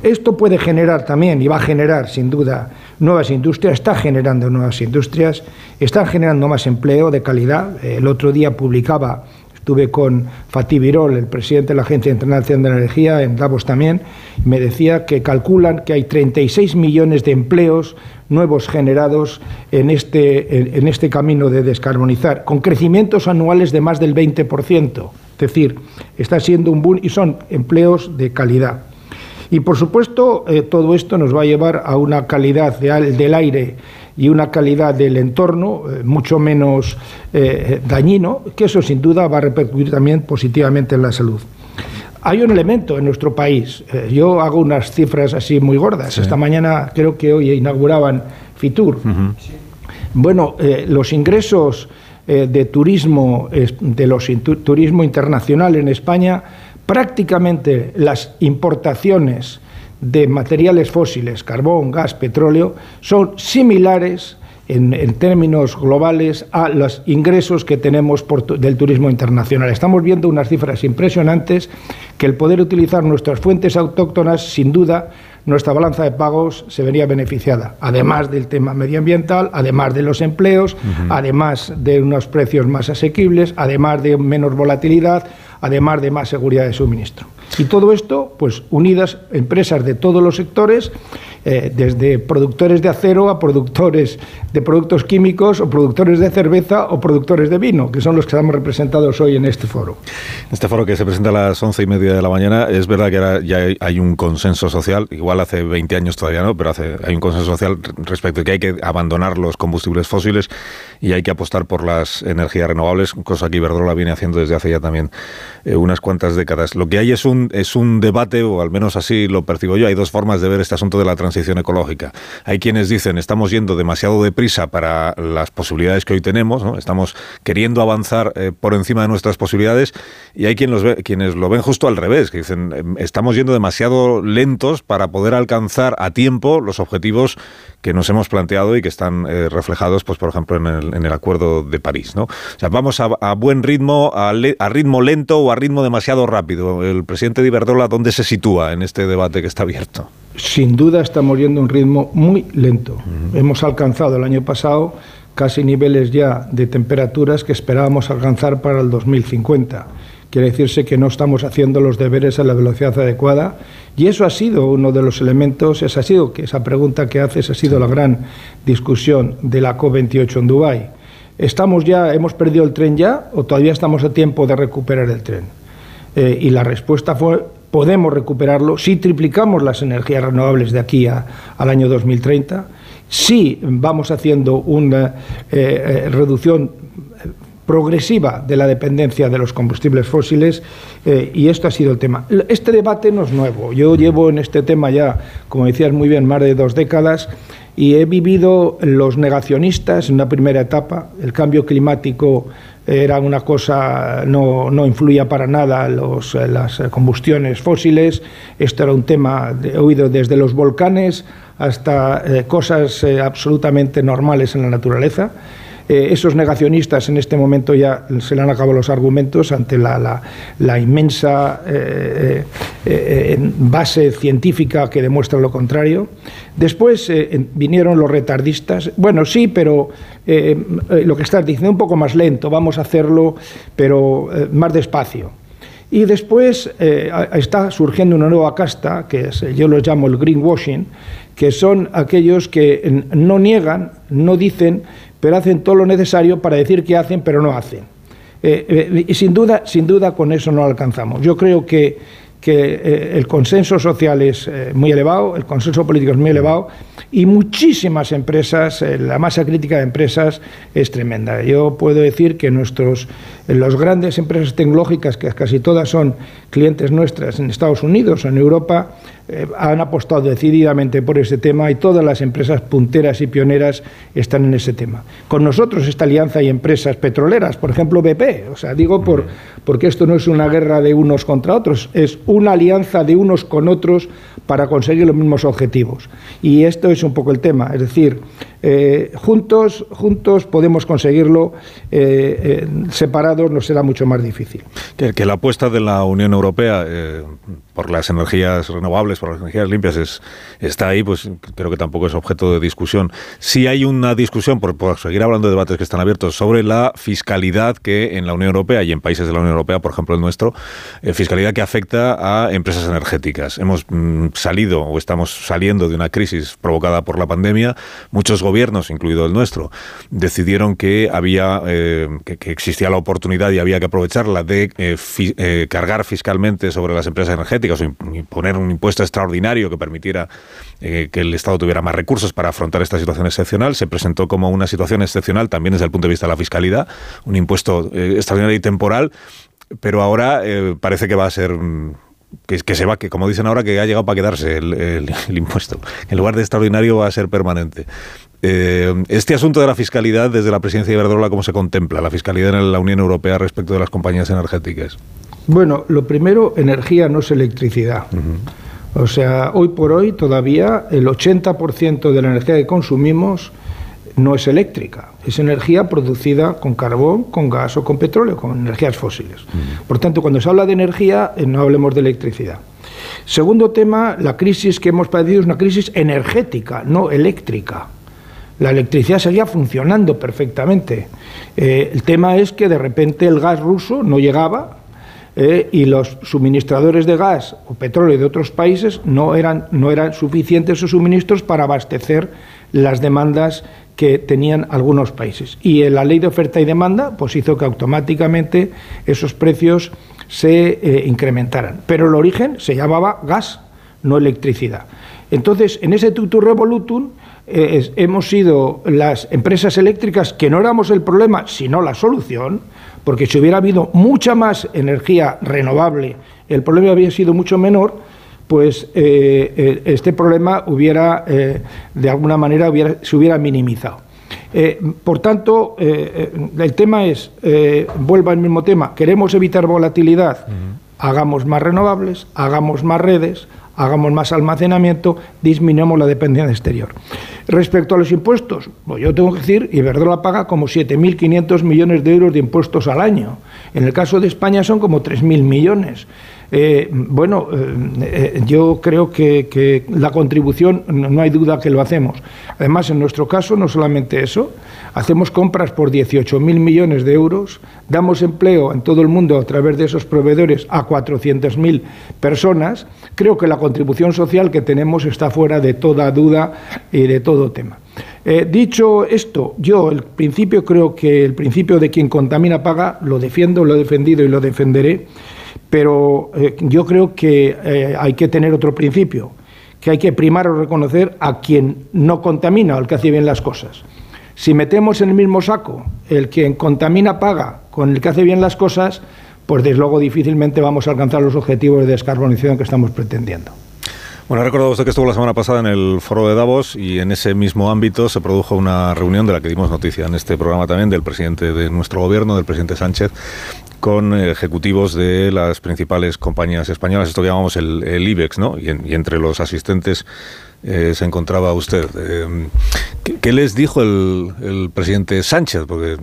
Esto puede generar también y va a generar sin duda nuevas industrias, está generando nuevas industrias, están generando más empleo de calidad. El otro día publicaba Estuve con Fatih Birol, el presidente de la Agencia Internacional de Energía, en Davos también, y me decía que calculan que hay 36 millones de empleos nuevos generados en este, en, este camino de descarbonizar, con crecimientos anuales de más del 20%. Es decir, está siendo un boom y son empleos de calidad. Y por supuesto, eh, todo esto nos va a llevar a una calidad de, del aire y una calidad del entorno eh, mucho menos eh, dañino, que eso sin duda va a repercutir también positivamente en la salud. Hay un elemento en nuestro país, eh, yo hago unas cifras así muy gordas, sí. esta mañana creo que hoy inauguraban Fitur. Uh -huh. Bueno, eh, los ingresos de turismo, de los turismo internacional en España, prácticamente las importaciones de materiales fósiles, carbón, gas, petróleo, son similares en, en, términos globales a los ingresos que tenemos por, del turismo internacional. Estamos viendo unas cifras impresionantes que el poder utilizar nuestras fuentes autóctonas, sin duda, nuestra balanza de pagos se vería beneficiada, además del tema medioambiental, además de los empleos, uh -huh. además de unos precios más asequibles, además de menos volatilidad, además de más seguridad de suministro. Y todo esto, pues unidas empresas de todos los sectores, eh, desde productores de acero a productores de productos químicos o productores de cerveza o productores de vino, que son los que estamos representados hoy en este foro. Este foro que se presenta a las once y media de la mañana, es verdad que ahora ya hay un consenso social, igual hace 20 años todavía no, pero hace, hay un consenso social respecto a que hay que abandonar los combustibles fósiles y hay que apostar por las energías renovables, cosa que Iberdrola viene haciendo desde hace ya también eh, unas cuantas décadas. Lo que hay es un, es un debate, o al menos así lo percibo yo, hay dos formas de ver este asunto de la transición ecológica. Hay quienes dicen estamos yendo demasiado deprisa para las posibilidades que hoy tenemos, estamos queriendo avanzar eh, por encima de nuestras posibilidades y hay quien los ve, quienes lo ven justo al revés, que dicen em, estamos yendo demasiado lentos para poder alcanzar a tiempo los objetivos que nos hemos planteado y que están eh, reflejados, pues por ejemplo, en el, Acuerdo de París. ¿no? O sea, vamos a, a buen ritmo, a, le, a, ritmo lento o a ritmo demasiado rápido. El presidente de Iberdrola, ¿dónde se sitúa en este debate que está abierto? Sin duda estamos yendo a un ritmo muy lento. Uh -huh. Hemos alcanzado el año pasado casi niveles ya de temperaturas que esperábamos alcanzar para el 2050 quiere decirse que no estamos haciendo los deberes a la velocidad adecuada y eso ha sido uno de los elementos, esa ha sido que esa pregunta que haces ha sido la gran discusión de la COP28 en Dubái. ¿Estamos ya, hemos perdido el tren ya o todavía estamos a tiempo de recuperar el tren? Eh, y la respuesta fue podemos recuperarlo si triplicamos las energías renovables de aquí a, al año 2030, si vamos haciendo una eh, eh, reducción progresiva de la dependencia de los combustibles fósiles y esto ha sido el tema. Este debate no es nuevo. Yo llevo en este tema ya, como decías muy bien, más de dos décadas y he vivido los negacionistas en una primera etapa. El cambio climático era una cosa, no, no influía para nada los, las combustiones fósiles. Esto era un tema de, oído desde los volcanes hasta eh, cosas eh, absolutamente normales en la naturaleza. Eh, esos negacionistas en este momento ya se le han acabado los argumentos ante la, la, inmensa eh, eh, base científica que demuestra lo contrario. Después vinieron los retardistas. Bueno, sí, pero lo que estás diciendo un poco más lento, vamos a hacerlo, pero más despacio. Y después eh, está surgiendo una nueva casta, que yo lo llamo el greenwashing, que son aquellos que no niegan, no dicen, pero hacen todo lo necesario para decir que hacen, pero no hacen. Eh, eh, y sin duda, sin duda con eso no alcanzamos. Yo creo que, que eh, el consenso social es eh, muy elevado, el consenso político es muy elevado y muchísimas empresas, eh, la masa crítica de empresas es tremenda. Yo puedo decir que nuestros, las grandes empresas tecnológicas, que casi todas son clientes nuestras en Estados Unidos o en Europa, eh, han apostado decididamente por ese tema y todas las empresas punteras y pioneras están en ese tema. Con nosotros esta alianza hay empresas petroleras, por ejemplo BP, o sea, digo por, porque esto no es una guerra de unos contra otros, es una alianza de unos con otros para conseguir los mismos objetivos. Y esto es un poco el tema, es decir, eh, juntos, juntos podemos conseguirlo, eh, eh, separados nos será mucho más difícil. Que, la apuesta de la Unión Europea eh, por las energías renovables, por las energías limpias, es, está ahí, pues creo que tampoco es objeto de discusión. Sí hay una discusión, por, seguir hablando de debates que están abiertos, sobre la fiscalidad que en la Unión Europea y en países de la Unión Europea, por ejemplo el nuestro, fiscalidad que afecta a empresas energéticas. Hemos mm, salido o estamos saliendo de una crisis provocada por la pandemia. Muchos gobiernos, incluido el nuestro, decidieron que había eh, que, existía la oportunidad y había que aprovecharla de eh, eh, cargar fiscalmente sobre las empresas energéticas o imponer un impuesto extraordinario que permitiera que el Estado tuviera más recursos para afrontar esta situación excepcional. Se presentó como una situación excepcional también desde el punto de vista de la fiscalidad, un impuesto extraordinario y temporal, pero ahora parece que va a ser que, que, se va, que como dicen ahora, que ha llegado para quedarse el, impuesto. En lugar de extraordinario va a ser permanente. Eh, este asunto de la fiscalidad desde la presidencia de Iberdrola, ¿cómo se contempla la fiscalidad en la Unión Europea respecto de las compañías energéticas? Bueno, lo primero, energía no es electricidad. Uh -huh. O sea, hoy por hoy todavía el 80% de la energía que consumimos no es eléctrica, es energía producida con carbón, con gas o con petróleo, con energías fósiles. Uh -huh. Por tanto, cuando se habla de energía, eh, no hablemos de electricidad. Segundo tema, la crisis que hemos padecido es una crisis energética, no eléctrica. La electricidad seguía funcionando perfectamente. Eh, el tema es que de repente el gas ruso no llegaba, eh, y los suministradores de gas o petróleo de otros países no eran, no eran suficientes sus suministros para abastecer las demandas que tenían algunos países. Y en la ley de oferta y demanda pues hizo que automáticamente esos precios se eh, incrementaran. Pero el origen se llamaba gas, no electricidad. Entonces, en ese tutu revolutum eh, hemos sido las empresas eléctricas que no éramos el problema, sino la solución, porque si hubiera habido mucha más energía renovable, el problema habría sido mucho menor, pues eh, eh, este problema hubiera, eh, de alguna manera, hubiera, se hubiera minimizado. por tanto, el tema es, vuelvo al mismo tema, queremos evitar volatilidad, hagamos más renovables, hagamos más redes, hagamos más almacenamiento, disminuyamos la dependencia exterior. Respecto a los impuestos, pues yo tengo que decir, Iberdrola paga como 7.500 millones de euros de impuestos al año. En el caso de España son como 3.000 millones. Eh, bueno, eh, eh, yo creo que, la contribución no hay duda que lo hacemos. Además, en nuestro caso, no solamente eso, hacemos compras por 18.000 millones de euros, damos empleo en todo el mundo a través de esos proveedores a 400.000 personas. Creo que la contribución social que tenemos está fuera de toda duda y de todo tema. dicho esto, yo el principio creo que el principio de quien contamina paga lo defiendo, lo he defendido y lo defenderé pero eh, yo creo que eh, hay que tener otro principio, que hay que primar o reconocer a quien no contamina, al que hace bien las cosas. Si metemos en el mismo saco el quien contamina paga con el que hace bien las cosas, pues desde luego difícilmente vamos a alcanzar los objetivos de descarbonización que estamos pretendiendo. Bueno, ha recordado usted que estuvo la semana pasada en el foro de Davos y en ese mismo ámbito se produjo una reunión de la que dimos noticia en este programa también del presidente de nuestro gobierno, del presidente Sánchez, con ejecutivos de las principales compañías españolas, esto que llamamos el, IBEX, ¿no? Y, entre los asistentes eh, se encontraba usted. Eh, ¿qué, les dijo el, presidente Sánchez? Porque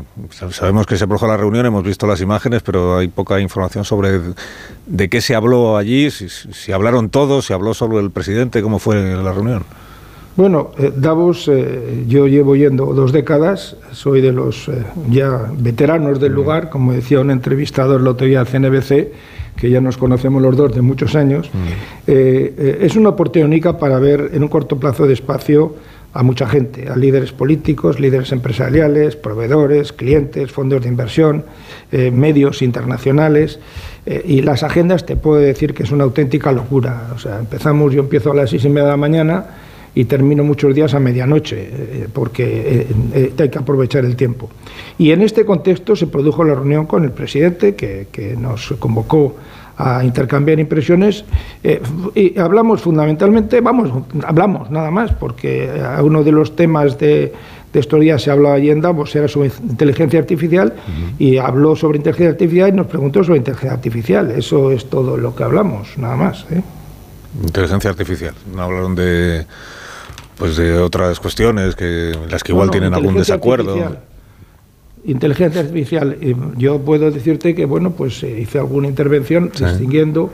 sabemos que se produjo la reunión, hemos visto las imágenes, pero hay poca información sobre de qué se habló allí, si, si hablaron todos, si habló solo el presidente, cómo fue la reunión. Bueno, eh, Davos, eh, yo llevo yendo dos décadas, soy de los eh, ya veteranos del lugar, como decía un entrevistador el otro día al CNBC, que ya nos conocemos los dos de muchos años. es una oportunidad única para ver en un corto plazo de espacio a mucha gente, a líderes políticos, líderes empresariales, proveedores, clientes, fondos de inversión, medios internacionales. y las agendas te puedo decir que es una auténtica locura. O sea, empezamos, yo empiezo a las seis y media de la mañana y termino muchos días a medianoche, eh, porque eh, eh, hay que aprovechar el tiempo. Y en este contexto se produjo la reunión con el presidente, que, nos convocó a intercambiar impresiones y hablamos fundamentalmente, vamos, hablamos nada más, porque uno de los temas de, de estos días se hablaba allí en Davos era sobre inteligencia artificial y habló sobre inteligencia artificial y nos preguntó sobre inteligencia artificial. Eso es todo lo que hablamos, nada más. Inteligencia artificial. No hablaron de pues de otras cuestiones que las que igual tienen algún desacuerdo. Inteligencia artificial. Yo puedo decirte que bueno, pues eh, hice alguna intervención distinguiendo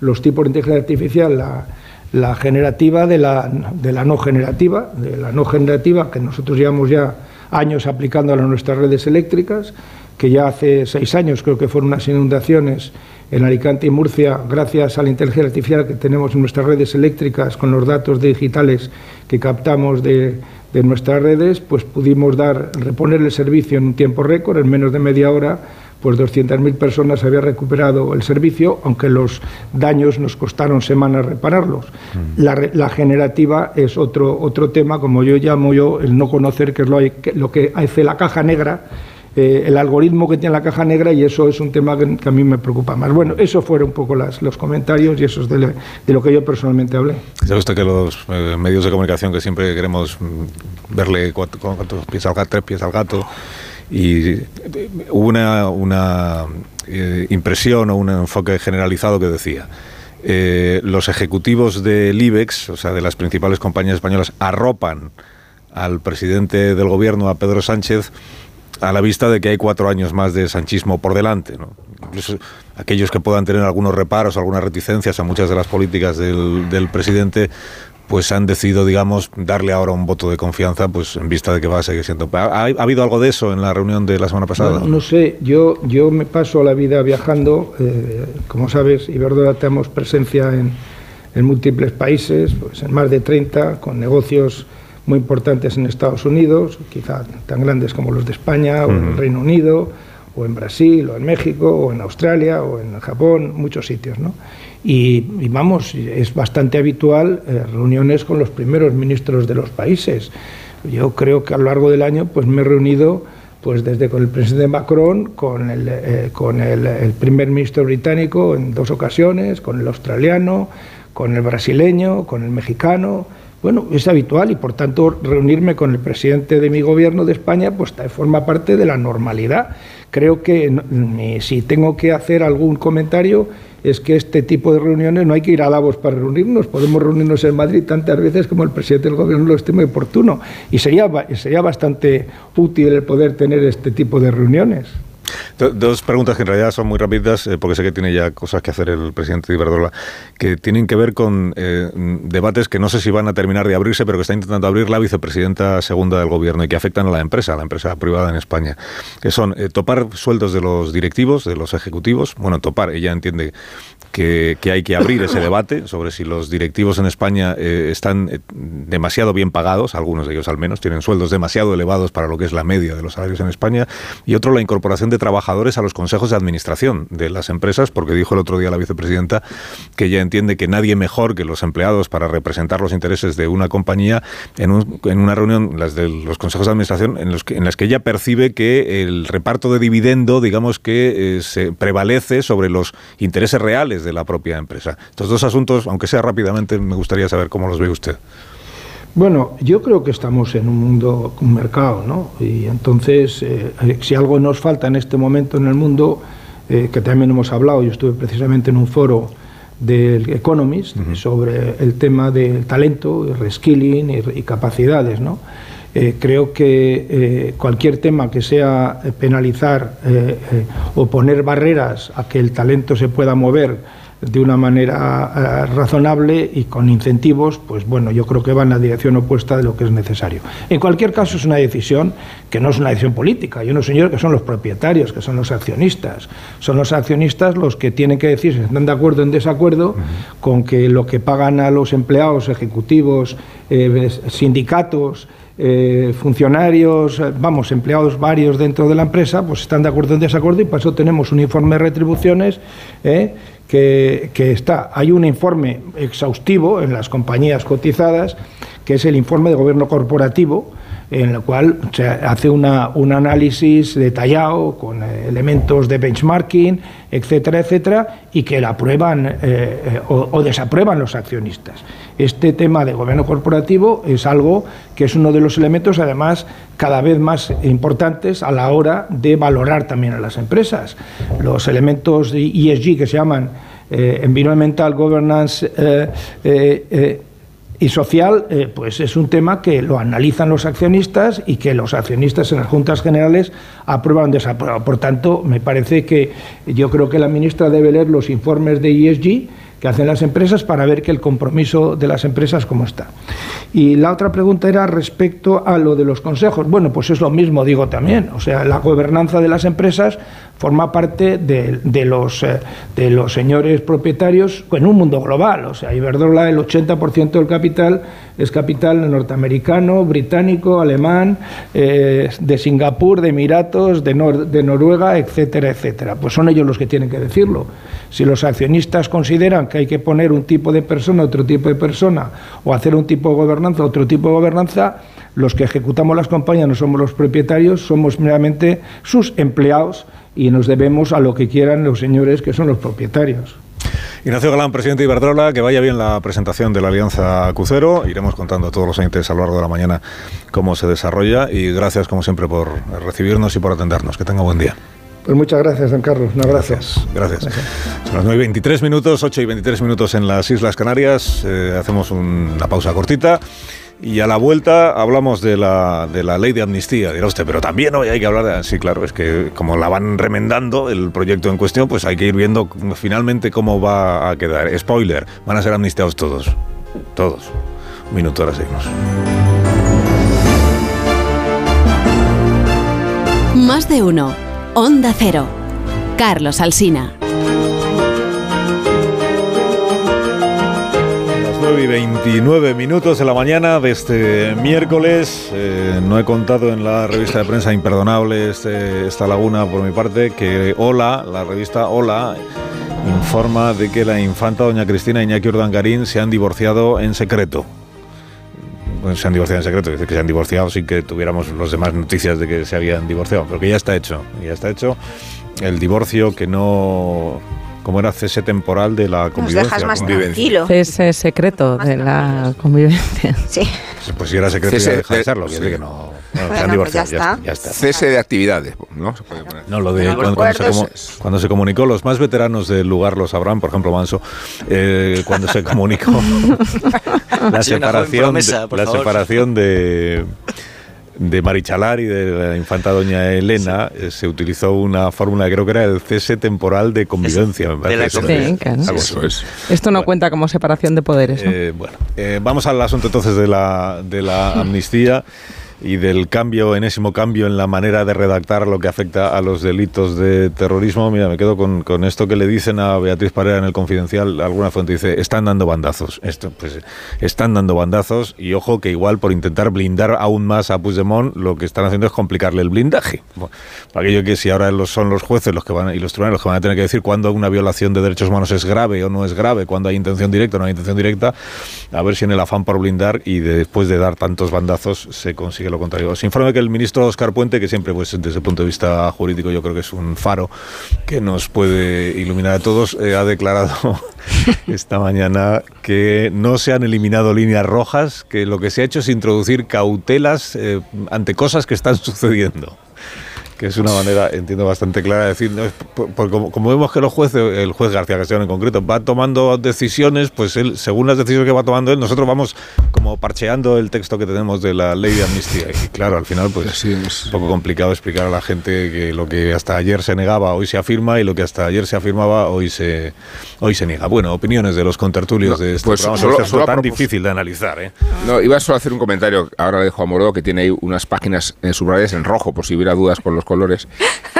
los tipos de inteligencia artificial, la, generativa de la, de la no generativa, de la no generativa que nosotros llevamos ya años aplicando a nuestras redes eléctricas, que ya hace seis años creo que fueron unas inundaciones en Alicante y Murcia, gracias a la inteligencia artificial que tenemos en nuestras redes eléctricas, con los datos digitales que captamos de, nuestras redes, pues pudimos dar, reponer el servicio en un tiempo récord, en menos de media hora, pues 200.000 personas habían recuperado el servicio, aunque los daños nos costaron semanas repararlos. Mm. La, generativa es otro, otro tema, como yo llamo yo, el no conocer, que es lo, lo que hace la caja negra, eh, el algoritmo que tiene la caja negra y eso es un tema que, a mí me preocupa más. Bueno, eso fueron un poco las, los comentarios y eso es de, lo que yo personalmente hablé. ¿Sabe usted que los eh, medios de comunicación que siempre queremos mm, verle cuántos pies al gato, tres pies al gato, y eh, hubo una, una impresión o un enfoque generalizado que decía, los ejecutivos del IBEX, o sea, de las principales compañías españolas, arropan al presidente del gobierno, a Pedro Sánchez, a la vista de que hay cuatro años más de sanchismo por delante. Incluso aquellos que puedan tener algunos reparos, algunas reticencias a muchas de las políticas del, presidente, pues han decidido, digamos, darle ahora un voto de confianza, pues en vista de que va a seguir siendo. ¿Ha, ha habido algo de eso en la reunión de la semana pasada? No, no sé, yo, yo me paso la vida viajando. Eh, como sabes, Iberdrola tenemos presencia en, en múltiples países, pues en más de 30, con negocios muy importantes en Estados Unidos, quizá tan grandes como los de España o en el Reino Unido o en Brasil, o en México, o en Australia, o en Japón, muchos sitios, ¿no? Y, y vamos, es bastante habitual eh, reuniones con los primeros ministros de los países. Yo creo que a lo largo del año pues me he reunido pues desde con el presidente Macron, con el, eh, con el, el primer ministro británico en dos ocasiones, con el australiano, con el brasileño, con el mexicano, bueno, es habitual y por tanto reunirme con el presidente de mi gobierno de España pues forma parte de la normalidad. Creo que si tengo que hacer algún comentario es que este tipo de reuniones no hay que ir a Davos para reunirnos, podemos reunirnos en Madrid tantas veces como el presidente del gobierno lo estime oportuno y sería, sería bastante útil el poder tener este tipo de reuniones. Dos preguntas que en realidad son muy rápidas, eh, porque sé que tiene ya cosas que hacer el presidente de Iberdrola, que tienen que ver con eh, debates que no sé si van a terminar de abrirse, pero que está intentando abrir la vicepresidenta segunda del gobierno y que afectan a la empresa, a la empresa privada en España, que son eh, topar sueldos de los directivos, de los ejecutivos. Bueno, topar, ella entiende que, hay que abrir ese debate sobre si los directivos en España eh, están eh, demasiado bien pagados, algunos de ellos al menos, tienen sueldos demasiado elevados para lo que es la media de los salarios en España, y otro la incorporación de trabajadores a los consejos de administración de las empresas, porque dijo el otro día la vicepresidenta que ella entiende que nadie mejor que los empleados para representar los intereses de una compañía en, un, en una reunión, las de los consejos de administración, en, los que, en las que ella percibe que el reparto de dividendo, digamos que eh, se prevalece sobre los intereses reales de la propia empresa. Estos dos asuntos, aunque sea rápidamente, me gustaría saber cómo los ve usted. Bueno, yo creo que estamos en un mundo, un mercado, ¿no? Y entonces, eh, si algo nos falta en este momento en el mundo, eh, que también hemos hablado, yo estuve precisamente en un foro del Economist uh -huh. sobre el tema del talento, reskilling y, y capacidades, ¿no? Eh, creo que eh, cualquier tema que sea penalizar eh, o poner barreras a que el talento se pueda mover de una manera razonable y con incentivos, pues bueno, yo creo que va en la dirección opuesta de lo que es necesario. En cualquier caso, es una decisión que no es una decisión política. Hay unos señores que son los propietarios, que son los accionistas. Son los accionistas los que tienen que decir si están de acuerdo o en desacuerdo uh -huh. con que lo que pagan a los empleados, ejecutivos, sindicatos, eh, funcionarios, vamos, empleados varios dentro de la empresa, pues están de acuerdo en desacuerdo y por eso tenemos un informe de retribuciones eh, que, que, está. Hay un informe exhaustivo en las compañías cotizadas, que es el informe de gobierno corporativo, en el cual se hace una, un análisis detallado con elementos de benchmarking, etcétera, etcétera, y que la aprueban eh, eh, o, desaprueban los accionistas. Este tema de gobierno corporativo es algo que es uno de los elementos, además, cada vez más importantes a la hora de valorar también a las empresas. Los elementos de ESG que se llaman eh, Environmental Governance eh, y social, eh, pues es un tema que lo analizan los accionistas y que los accionistas en las juntas generales aprueban o. Por tanto, me parece que yo creo que la ministra debe leer los informes de ESG que hacen las empresas para ver que el compromiso de las empresas cómo está. Y la otra pregunta era respecto a lo de los consejos. Bueno, pues es lo mismo, digo también. O sea, la gobernanza de las empresas forma parte de, los, eh, de los señores propietarios en un mundo global. O sea, Iberdrola, el 80% del capital es capital norteamericano, británico, alemán, eh, de Singapur, de Emiratos, de, Nor de Noruega, etcétera, etcétera. Pues son ellos los que tienen que decirlo. Si los accionistas consideran que hay que poner un tipo de persona, otro tipo de persona, o hacer un tipo de gobernanza, otro tipo de gobernanza, los que ejecutamos las compañías no somos los propietarios, somos meramente sus empleados y nos debemos a lo que quieran los señores que son los propietarios. Ignacio Galán, presidente de Iberdrola, que vaya bien la presentación de la Alianza Crucero. Iremos contando a todos los oyentes a lo largo de la mañana cómo se desarrolla y gracias como siempre por recibirnos y por atendernos. Que tenga buen día. Pues muchas gracias, don Carlos. Un abrazo. Gracias. gracias. gracias. Son las 9 y 23 minutos, 8 y 23 minutos en las Islas Canarias. Eh, hacemos un, una pausa cortita. Y a la vuelta hablamos de la, de la ley de amnistía. Dirá usted, pero también hoy hay que hablar de... Sí, claro, es que como la van remendando el proyecto en cuestión, pues hay que ir viendo finalmente cómo va a quedar. Spoiler, van a ser amnistiados todos. Todos. Un minuto, ahora seguimos. Más de uno. Onda Cero. Carlos Alsina. 9 y 29 minutos de la mañana de este miércoles. Eh, no he contado en la revista de prensa Imperdonable este- esta laguna por mi parte que Hola, la revista Hola, informa de que la infanta doña Cristina Iñaki Urdangarín se han divorciado en secreto. Bueno, se han divorciado en secreto, es decir, que se han divorciado sin que tuviéramos los demás noticias de que se habían divorciado, pero que ya está hecho, ya está hecho el divorcio que no, como era cese temporal de la convivencia. dejas más tranquilo. Ese secreto de la convivencia. [LAUGHS] Sí. Pues si era secreto Cese ya deja de serlo, sí. que no, no, se Bueno, han pues divorciado, ya ya, está. ya está. Cese de actividades, ¿no? Se puede poner. No, lo de cuando, cuando se comu- cuando se comunicó, los más veteranos del lugar lo sabrán, por ejemplo Manso, eh, cuando se comunicó [LAUGHS] la separación, promesa, de, la favor. separación de de Marichalar y de la infanta doña Elena, eh, se utilizó una fórmula que creo que era el cese temporal de convivencia. me parece la que eso convivencia. es. Es. Esto no cuenta como separación de poderes. ¿no? Eh, bueno, eh, vamos al asunto entonces de la, de la [LAUGHS] amnistía y del cambio, enésimo cambio en la manera de redactar lo que afecta a los delitos de terrorismo. Mira, me quedo con, con esto que le dicen a Beatriz Parera en el Confidencial. Alguna fuente dice, están dando bandazos. Esto, pues, están dando bandazos y ojo que igual por intentar blindar aún más a Puigdemont, lo que están haciendo es complicarle el blindaje. Bueno, aquello que si ahora son los jueces los que van y los tribunales los que van a tener que decir cuándo una violación de derechos humanos es grave o no es grave, cuándo hay intención directa o no hay intención directa, a ver si en el afán por blindar y de- después de dar tantos bandazos se consigue lo contrario. Se informa que el ministro Oscar Puente, que siempre pues desde el punto de vista jurídico yo creo que es un faro que nos puede iluminar a todos, eh, ha declarado [LAUGHS] esta mañana que no se han eliminado líneas rojas, que lo que se ha hecho es introducir cautelas eh, ante cosas que están sucediendo que es una manera, entiendo, bastante clara de decir, no, es por- por- como, como vemos que los jueces, el juez García Castellón en concreto, va tomando decisiones, pues él, según las decisiones que va tomando él, nosotros vamos como parcheando el texto que tenemos de la ley de amnistía. Y claro, al final, pues es un poco complicado explicar a la gente que lo que hasta ayer se negaba, hoy se afirma, y lo que hasta ayer se afirmaba, hoy se, hoy se niega. Bueno, opiniones de los contertulios No, de este pues programa, solo- este solo asunto tan difícil de analizar, ¿eh? No, iba solo a hacer un comentario, ahora le dejo a Morodo, que tiene ahí unas páginas eh, subrayadas en rojo, por si hubiera dudas con los colores,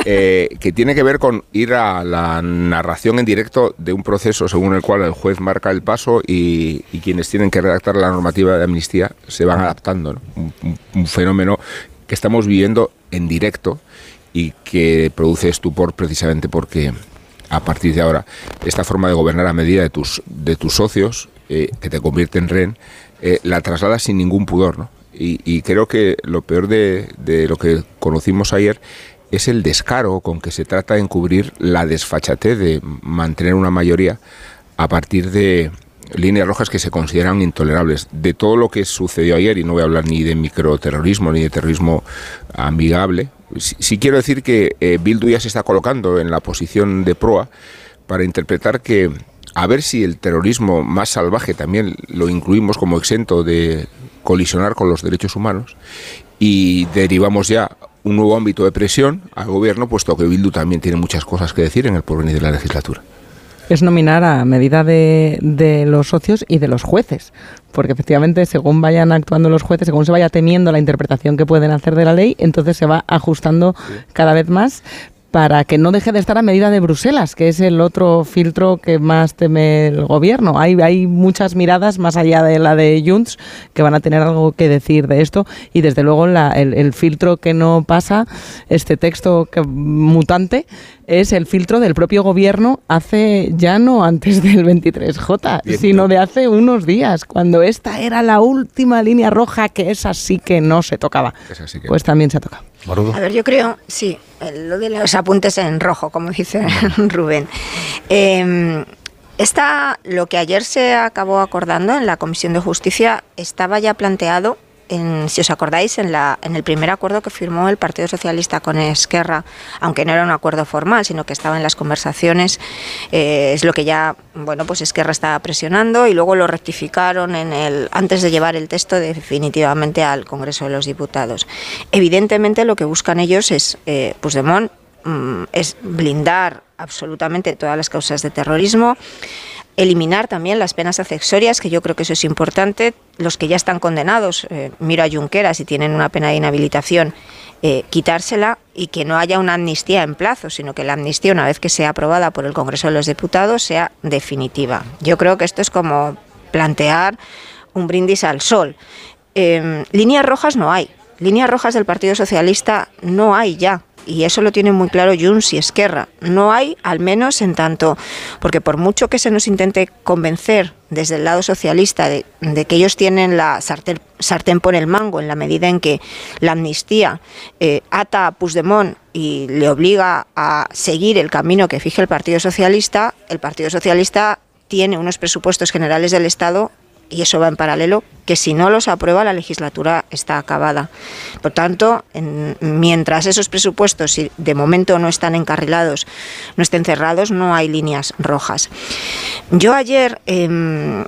eh, que tiene que ver con ir a la narración en directo de un proceso según el cual el juez marca el paso y, y quienes tienen que redactar la normativa de amnistía se van adaptando. un fenómeno que estamos viviendo en directo y que produce estupor precisamente porque a partir de ahora esta forma de gobernar a medida de tus, de tus socios, eh, que te convierte en rehén, eh, la traslada sin ningún pudor. ¿no? Y, y creo que lo peor de, de lo que conocimos ayer es el descaro con que se trata de encubrir la desfachatez de mantener una mayoría a partir de líneas rojas que se consideran intolerables. De todo lo que sucedió ayer, y no voy a hablar ni de microterrorismo ni de terrorismo amigable, sí, quiero decir que eh, Bildu se está colocando en la posición de proa para interpretar que a ver si el terrorismo más salvaje también lo incluimos como exento de colisionar con los derechos humanos y derivamos ya un nuevo ámbito de presión al gobierno, puesto que Bildu también tiene muchas cosas que decir en el porvenir de la legislatura. es nominar a medida de, de los socios y de los jueces. Porque efectivamente, según vayan actuando los jueces, según se vaya temiendo la interpretación que pueden hacer de la ley, entonces se va ajustando cada vez más para que no deje de estar a medida de Bruselas, que es el otro filtro que más teme el gobierno. Hay, hay muchas miradas más allá de la de Junts que van a tener algo que decir de esto y desde luego la- el, el filtro que no pasa, este texto que, mutante, es el filtro del propio gobierno hace ya no antes [LAUGHS] del 23J, Bien. sino de hace unos días, cuando esta era la última línea roja que es así que no se tocaba. Pues también se ha tocado. A ver, yo creo, sí, lo de los apuntes en rojo, como dice [LAUGHS] Rubén. Eh, esta, lo que ayer se acabó acordando en la Comisión de Justicia estaba ya planteado, en, si os acordáis, en, la, en el primer acuerdo que firmó el Partido Socialista con Esquerra, aunque no era un acuerdo formal, sino que estaba en las conversaciones, eh, es lo que ya, bueno, pues Esquerra estaba presionando y luego lo rectificaron en el, antes de llevar el texto definitivamente al Congreso de los Diputados. Evidentemente lo que buscan ellos es, eh, Puigdemont, mm, es blindar absolutamente todas las causas de terrorismo, eliminar también las penas accesorias, que yo creo que eso es importante. Los que ya están condenados, eh, miro a Junqueras, si tienen una pena de inhabilitación, eh, quitársela y que no haya una amnistía en plazo, sino que la amnistía, una vez que sea aprobada por el Congreso de los Diputados, sea definitiva. Yo creo que esto es como plantear un brindis al sol. Em, líneas rojas no hay. Líneas rojas del Partido Socialista no hay ya y eso lo tiene muy claro Junts y Esquerra. No hay, al menos en tanto, porque por mucho que se nos intente convencer desde el lado socialista de, que ellos tienen la sartén, por el mango en la medida en que la amnistía eh, ata a Puigdemont y le obliga a seguir el camino que fije el Partido Socialista, el Partido Socialista tiene unos presupuestos generales del Estado y eso va en paralelo, que si no los aprueba la legislatura está acabada. Por tanto, mientras esos presupuestos de momento no están encarrilados, no estén cerrados, no hay líneas rojas. Yo ayer, em,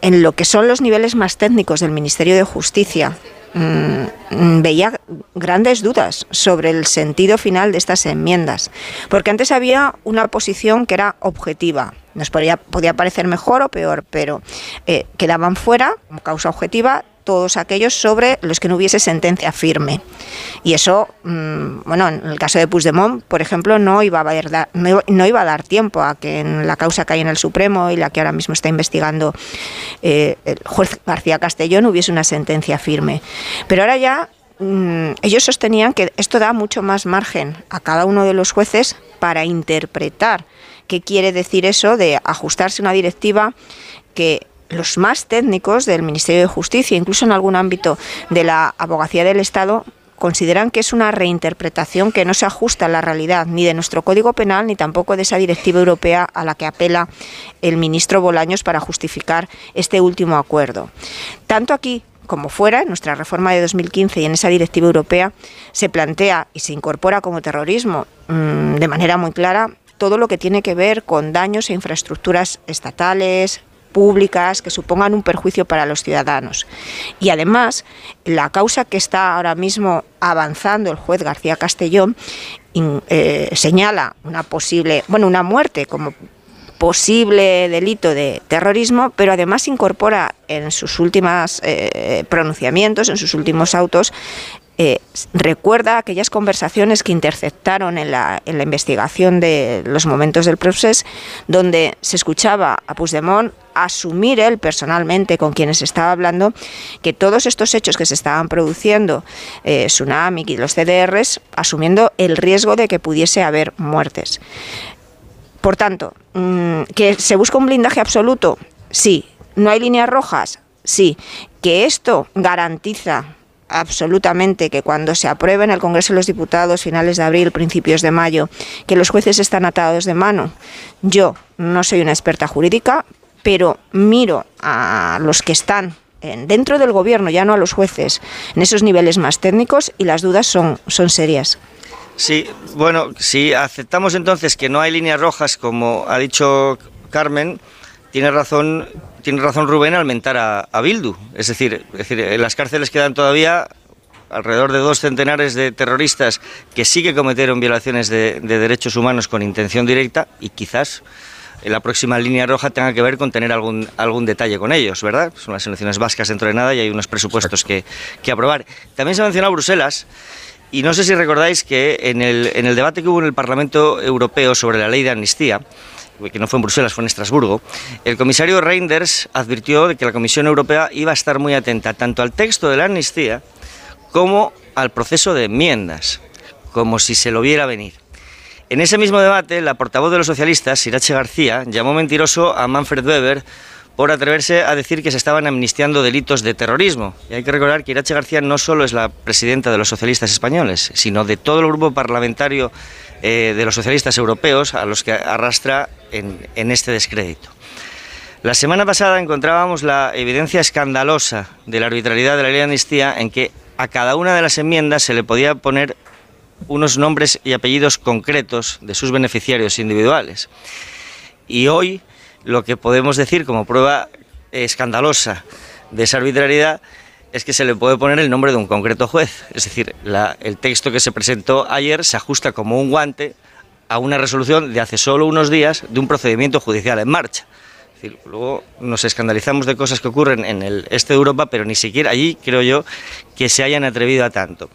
en lo que son los niveles más técnicos del Ministerio de Justicia, mm, veía grandes dudas sobre el sentido final de estas enmiendas, porque antes había una posición que era objetiva, nos podía, podía parecer mejor o peor, pero eh, quedaban fuera, como causa objetiva, todos aquellos sobre los que no hubiese sentencia firme. Y eso, mm, bueno, en el caso de Puigdemont, por ejemplo, no iba, a haber no, iba a dar tiempo a que en la causa que hay en el Supremo y la que ahora mismo está investigando eh, el juez García Castellón hubiese una sentencia firme. Pero ahora ya mm, ellos sostenían que esto da mucho más margen a cada uno de los jueces para interpretar ¿Qué quiere decir eso de ajustarse una directiva que los más técnicos del Ministerio de Justicia, incluso en algún ámbito de la abogacía del Estado, consideran que es una reinterpretación que no se ajusta a la realidad ni de nuestro Código Penal ni tampoco de esa directiva europea a la que apela el ministro Bolaños para justificar este último acuerdo. Tanto aquí como fuera, en nuestra reforma de 2015 y en esa directiva europea, se plantea y se incorpora como terrorismo mm, de manera muy clara todo lo que tiene que ver con daños a infraestructuras estatales, públicas que supongan un perjuicio para los ciudadanos. Y además, la causa que está ahora mismo avanzando el juez García Castellón eh, señala una posible, bueno, una muerte como posible delito de terrorismo, pero además incorpora en sus últimos eh, pronunciamientos, en sus últimos autos, eh, recuerda aquellas conversaciones que interceptaron en la, investigación de los momentos del proceso, donde se escuchaba a Puigdemont asumir él personalmente con quienes estaba hablando que todos estos hechos que se estaban produciendo, eh, Tsunami y los CDRs, asumiendo el riesgo de que pudiese haber muertes. Por tanto, mm, que se busca un blindaje absoluto, sí. No hay líneas rojas, sí. Que esto garantiza absolutamente que cuando se apruebe en el Congreso de los Diputados, finales de abril, principios de mayo, que los jueces están atados de mano. Yo no soy una experta jurídica, pero miro a los que están dentro del gobierno, ya no a los jueces, en esos niveles más técnicos y las dudas son, son serias. Sí, bueno, si aceptamos entonces que no hay líneas rojas, como ha dicho Carmen, tiene razón, tiene razón Rubén al mentar a, Bildu. Es decir, en las cárceles quedan todavía alrededor de dos centenares de terroristas que sí que cometieron violaciones de, derechos humanos con intención directa y quizás la próxima línea roja tenga que ver con tener algún, algún detalle con ellos, ¿verdad? Son las elecciones vascas dentro de nada y hay unos presupuestos que, aprobar. También se ha mencionado Bruselas y no sé si recordáis que en el debate que hubo en el Parlamento Europeo sobre la ley de amnistía, que no fue en Bruselas, fue en Estrasburgo, el comisario Reinders advirtió de que la Comisión Europea iba a estar muy atenta tanto al texto de la amnistía como al proceso de enmiendas, como si se lo viera venir. En ese mismo debate, la portavoz de los socialistas, Sirache García, llamó mentiroso a Manfred Weber por atreverse a decir que se estaban amnistiando delitos de terrorismo. Y hay que recordar que Irache García no solo es la presidenta de los socialistas españoles, sino de todo el grupo parlamentario eh, de los socialistas europeos a los que arrastra en, este descrédito. La semana pasada encontrábamos la evidencia escandalosa de la arbitrariedad de la ley de amnistía en que a cada una de las enmiendas se le podía poner unos nombres y apellidos concretos de sus beneficiarios individuales. Y hoy lo que podemos decir como prueba escandalosa de esa arbitrariedad es que se le puede poner el nombre de un concreto juez. Es decir, el texto que se presentó ayer se ajusta como un guante a una resolución de hace solo unos días de un procedimiento judicial en marcha. Es decir, luego nos escandalizamos de cosas que ocurren en el este de Europa, pero ni siquiera allí creo yo que se hayan atrevido a tanto.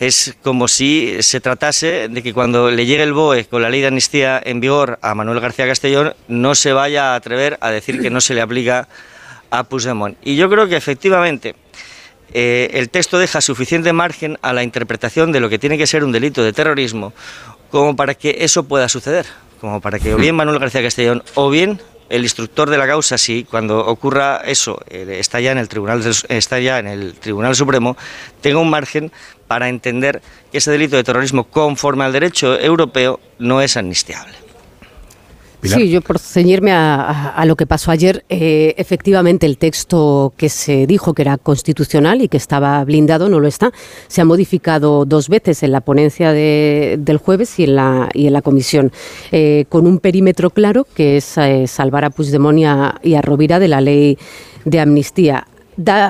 Es como si se tratase de que cuando le llegue el BOE con la ley de amnistía en vigor a Manuel García Castellón, no se vaya a atrever a decir que no se le aplica a Puigdemont. Y yo creo que efectivamente eh, el texto deja suficiente margen a la interpretación de lo que tiene que ser un delito de terrorismo como para que eso pueda suceder, como para que o bien [LAUGHS] Manuel García Castellón o bien el instructor de la causa, si cuando ocurra eso eh, está ya en el tribunal está ya en el Tribunal Supremo, tenga un margen para entender que ese delito de terrorismo conforme al derecho europeo no es amnistiable. Sí, yo por ceñirme a, lo que pasó ayer, eh, efectivamente el texto que se dijo que era constitucional y que estaba blindado no lo está. Se ha modificado dos veces en la ponencia del jueves y en la, y en la comisión, eh, con un perímetro claro que es eh, salvar a Puigdemont y a, y a Rovira de la ley de amnistía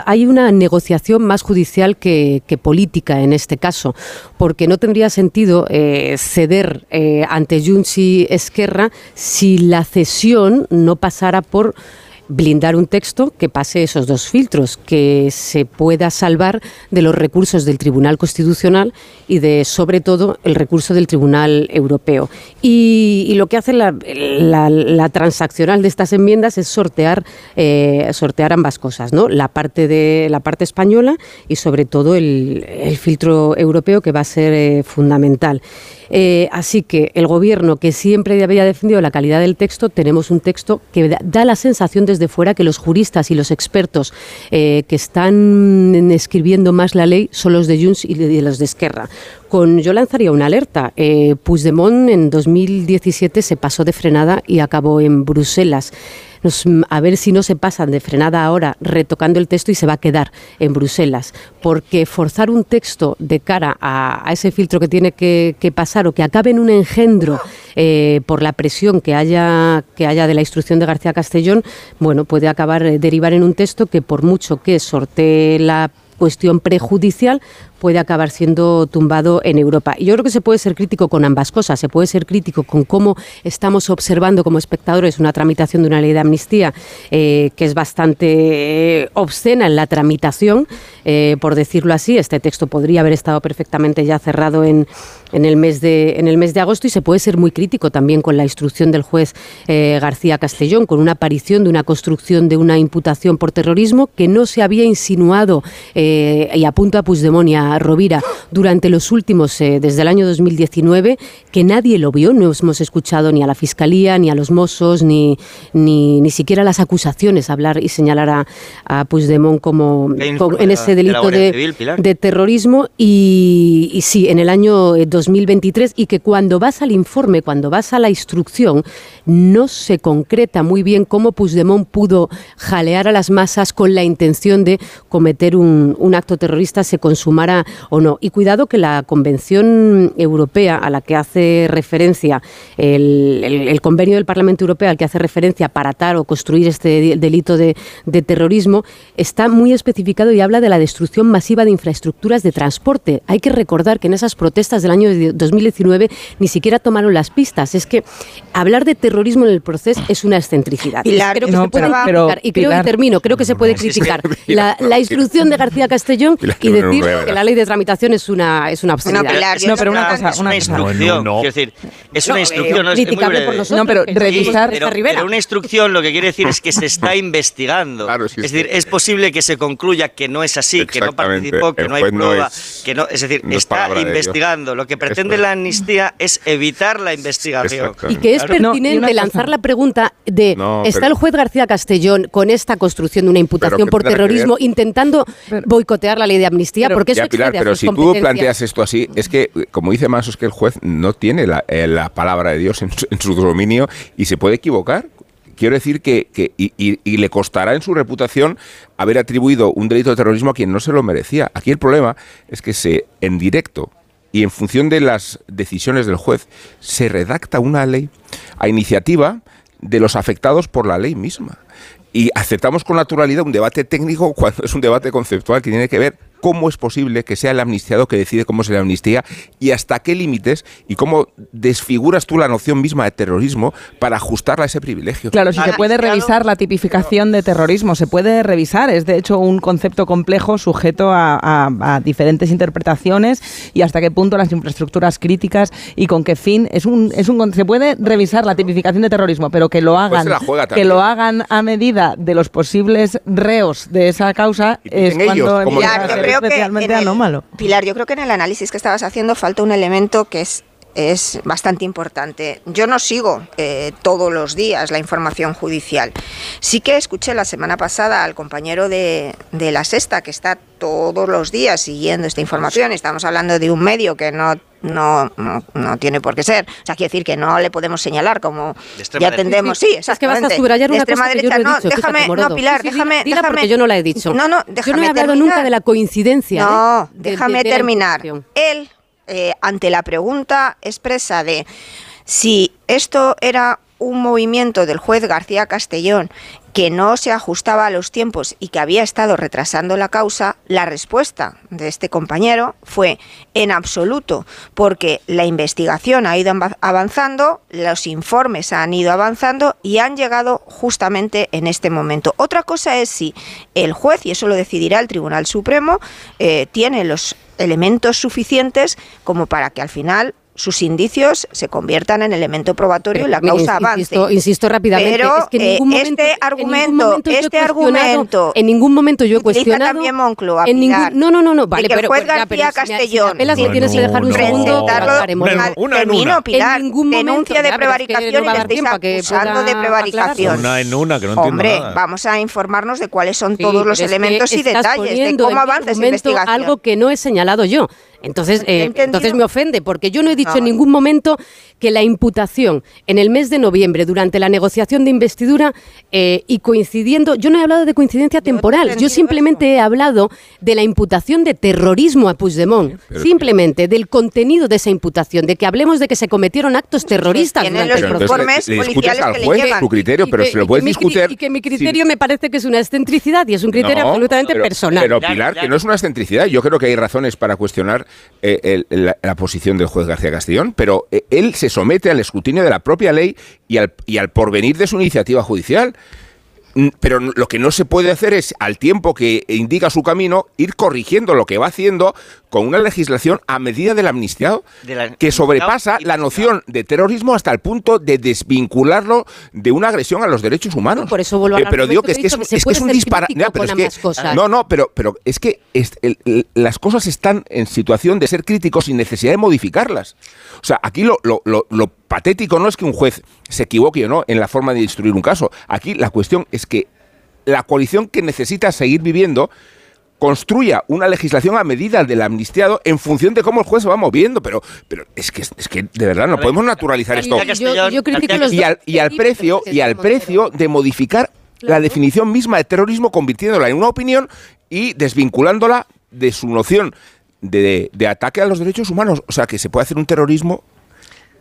hay una negociación más judicial que, política en este caso, porque no tendría sentido eh, ceder eh, ante Junts Esquerra si la cesión no pasara por blindar un texto que pase esos dos filtros, que se pueda salvar de los recursos del Tribunal Constitucional y de, sobre todo, el recurso del Tribunal Europeo. Y, lo que hace la, transaccional de estas enmiendas es sortear, eh, sortear ambas cosas, ¿no? La parte de la parte española y, sobre todo, el, filtro europeo que va a ser eh, fundamental. Eh, así que el gobierno, que siempre había defendido la calidad del texto, tenemos un texto que da, la sensación desde fuera que los juristas y los expertos eh, que están escribiendo más la ley son los de Junts y de los de Esquerra. Con, yo lanzaría una alerta. Eh, Puigdemont en 2017 se pasó de frenada y acabó en Bruselas a ver si no se pasan de frenada ahora retocando el texto y se va a quedar en Bruselas. Porque forzar un texto de cara a, ese filtro que tiene que, pasar o que acabe en un engendro eh, por la presión que haya, que haya de la instrucción de García Castellón, bueno, puede acabar eh, derivar en un texto que por mucho que sortee la cuestión prejudicial puede acabar siendo tumbado en Europa. Yo creo que se puede ser crítico con ambas cosas. Se puede ser crítico con cómo estamos observando como espectadores una tramitación de una ley de amnistía eh, que es bastante eh, obscena en la tramitación, eh, por decirlo así. Este texto podría haber estado perfectamente ya cerrado en, en, el, mes de, en el mes de agosto y se puede ser muy crítico también con la instrucción del juez García Castellón, con una aparición de una construcción de una imputación por terrorismo que no se había insinuado y apunta a Puigdemont y a Rovira durante los últimos, eh, desde el año 2019, que nadie lo vio, no hemos escuchado ni a la Fiscalía, ni a los Mossos, ni, ni, ni siquiera las acusaciones hablar y señalar a, a Puigdemont como, en ese delito de, de, terrorismo y, y sí, en el año 2023 eh, y que cuando vas al informe, cuando vas a la instrucción, no se concreta muy bien cómo Puigdemont pudo jalear a las masas con la intención de cometer un, un acto terrorista, se consumara o no. Y cuidado que la Convención Europea a la que hace referencia, el, convenio del Parlamento Europeo al que hace referencia para atar o construir este delito de, terrorismo, está muy especificado y habla de la destrucción masiva de infraestructuras de transporte. Hay que recordar que en esas protestas del año 2019 ni siquiera tomaron las pistas. Es que hablar de terrorismo en el proceso es una excentricidad. creo que se puede criticar, y creo que termino, creo que se puede criticar la, instrucción de García Castellón y decir que la ley de tramitación es una, es una obscenidad. No, pero una cosa, una, instrucción. No, decir, es una instrucción. no, criticable por nosotros. No, pero revisar pero, pero, una instrucción lo que quiere decir es que se está [LAUGHS] investigando. es decir, es posible que se concluya que no es así, que no participó, que no hay prueba, que no, es decir, está investigando. Lo que pretende la amnistía es evitar la investigación. Y que es pertinente lanzar la pregunta de ¿está el juez García Castellón con esta construcción de una imputación por terrorismo intentando boicotear la ley de amnistía? Porque eso pero si tú planteas esto así, es que, como dice Manso, es que el juez no tiene la, eh, palabra de Dios en su, dominio y se puede equivocar quiero decir que, y, le costará en su reputación haber atribuido un delito de terrorismo a quien no se lo merecía. Aquí el problema es que se, en directo y en función de las decisiones del juez, se redacta una ley a iniciativa de los afectados por la ley misma. Y aceptamos con naturalidad un debate técnico cuando es un debate conceptual que tiene que ver cómo es posible que sea el amnistiado que decide cómo se le amnistía y hasta qué límites y cómo desfiguras tú la noción misma de terrorismo para ajustarla a ese privilegio. Claro, si se puede revisar la tipificación de terrorismo, se puede revisar, es de hecho un concepto complejo sujeto a, a- a diferentes interpretaciones y hasta qué punto las infraestructuras críticas y con qué fin. Es un es un se puede revisar la tipificación de terrorismo, pero que lo Pues hagan que lo hagan a medida de los posibles reos de esa causa es ellos, cuando como Que especialmente en el- anómalo. Pilar, yo creo que en el análisis que estabas haciendo falta un elemento que es es bastante importante. Yo no sigo eh, todos los días la información judicial. Sí que escuché la semana pasada al compañero de, de La Sexta, que está todos los días siguiendo esta información. Estamos hablando de un medio que no, no, no, no tiene por qué ser. O sea, quiere decir que no le podemos señalar como extrema ya derecha. tendemos. Sí, Sí, sí, es que vas a subrayar De una extrema cosa que yo derecha. no he no, dicho, déjame, no, Pilar, Sí, sí, déjame, déjame. porque yo no la he dicho. No, no, Yo déjame no he hablado terminar. nunca de la coincidencia. No, ¿eh? De- déjame de- de terminar. Él, eh, ante la pregunta expresa de si esto era un movimiento del juez García Castellón que no se ajustaba a los tiempos y que había estado retrasando la causa, la respuesta de este compañero fue en absoluto, porque la investigación ha ido avanzando, los informes han ido avanzando y han llegado justamente en este momento. Otra cosa es si el juez, y eso lo decidirá el Tribunal Supremo, eh, tiene los elementos suficientes como para que al final sus indicios se conviertan en elemento probatorio y la causa avance. Insisto, insisto rápidamente. Pero es que en eh, ningún momento, este en argumento, he este argumento en ningún momento yo he cuestionado. también Moncloa, en ningún, no, no, no, no, vale, que pero juez ya, pero García si si Castellón tienes que dejar un segundo. Una- en una. Pilar, En ningún momento, denuncia de pero es que prevaricación no y le estáis acusando de prevaricación. Una en una, que no entiendo Hombre, nada. vamos a informarnos de cuáles son Sí, todos los elementos y detalles de en cómo avanza esa investigación. Algo que no he señalado yo. Entonces, eh, entonces me ofende, porque yo no he dicho No. en ningún momento que la imputación en el mes de noviembre, durante la negociación de investidura eh, y coincidiendo, yo no he hablado de coincidencia temporal, yo simplemente he hablado de la imputación de terrorismo a Puigdemont, simplemente del contenido de esa imputación, de que hablemos de que se cometieron actos terroristas tienen durante los informes le, le policiales al que le juez llevan. su criterio, Y pero que- se lo y puedes que mi cri- discutir. Y que mi criterio me parece que es una excentricidad y es un criterio No, absolutamente pero- personal. Pero Pilar. que no es una excentricidad. Yo creo que hay razones para cuestionar eh, la, posición del juez García Castellón, pero eh, él se somete al escrutinio de la propia ley y al, y al porvenir de su iniciativa judicial. Mm, Pero lo que no se puede hacer es, al tiempo que indica su camino, ir corrigiendo lo que va haciendo con una legislación a medida del amnistiado De la- que sobrepasa la noción de terrorismo hasta el punto de desvincularlo de una agresión a los derechos humanos. Por eso vuelvo al Eh, pero digo que es que es, un- que se es que puede es un ser disparate. crítico pero con es que- ambas cosas. no, no, pero, pero es que es- el- el- las cosas están en situación de ser críticos sin necesidad de modificarlas. O sea, aquí lo, lo- lo- lo patético no es que un juez se equivoque o no en la forma de instruir un caso. Aquí la cuestión es que la coalición que necesita seguir viviendo construya una legislación a medida del amnistiado en función de cómo el juez se va moviendo. Pero, pero es que es que de verdad no podemos naturalizar esto. Yo los Y al, y al precio y al precio de modificar la definición misma de terrorismo, convirtiéndola en una opinión y desvinculándola de su noción de, de ataque a los derechos humanos. O sea, que se puede hacer un terrorismo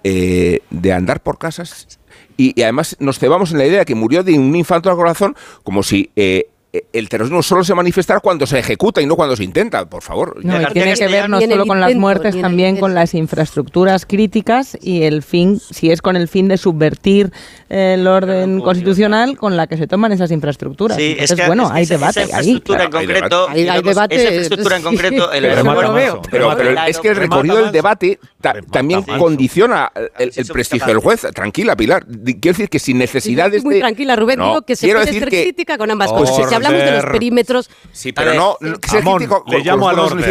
eh, de andar por casas y, y además nos cebamos en la idea de que murió de un infarto al corazón como si eh, el terrorismo solo se manifestara cuando se ejecuta y no cuando se intenta, por favor. No, y García tiene que ver no solo con las muertes, también con las infraestructuras críticas y el fin, si es con el fin de subvertir eh, el orden constitucional con la que se toman esas infraestructuras. Sí, Entonces, es que bueno, es que hay esa- debate esa ahí. en hay concreto, debate. Hay- hay digamos, debate, esa infraestructura en sí. concreto, el Pero es que el recorrido del debate ta- Remata, también condiciona el, prestigio del juez. Tranquila, Pilar. Quiero decir que sin necesidad de Estoy muy tranquila, Rubén. No, digo que se quiero puede decir ser que crítica con ambas Pues cosas. Hablamos de los perímetros, Sí, pero ver, no, ser crítico con- le llamo al los orden.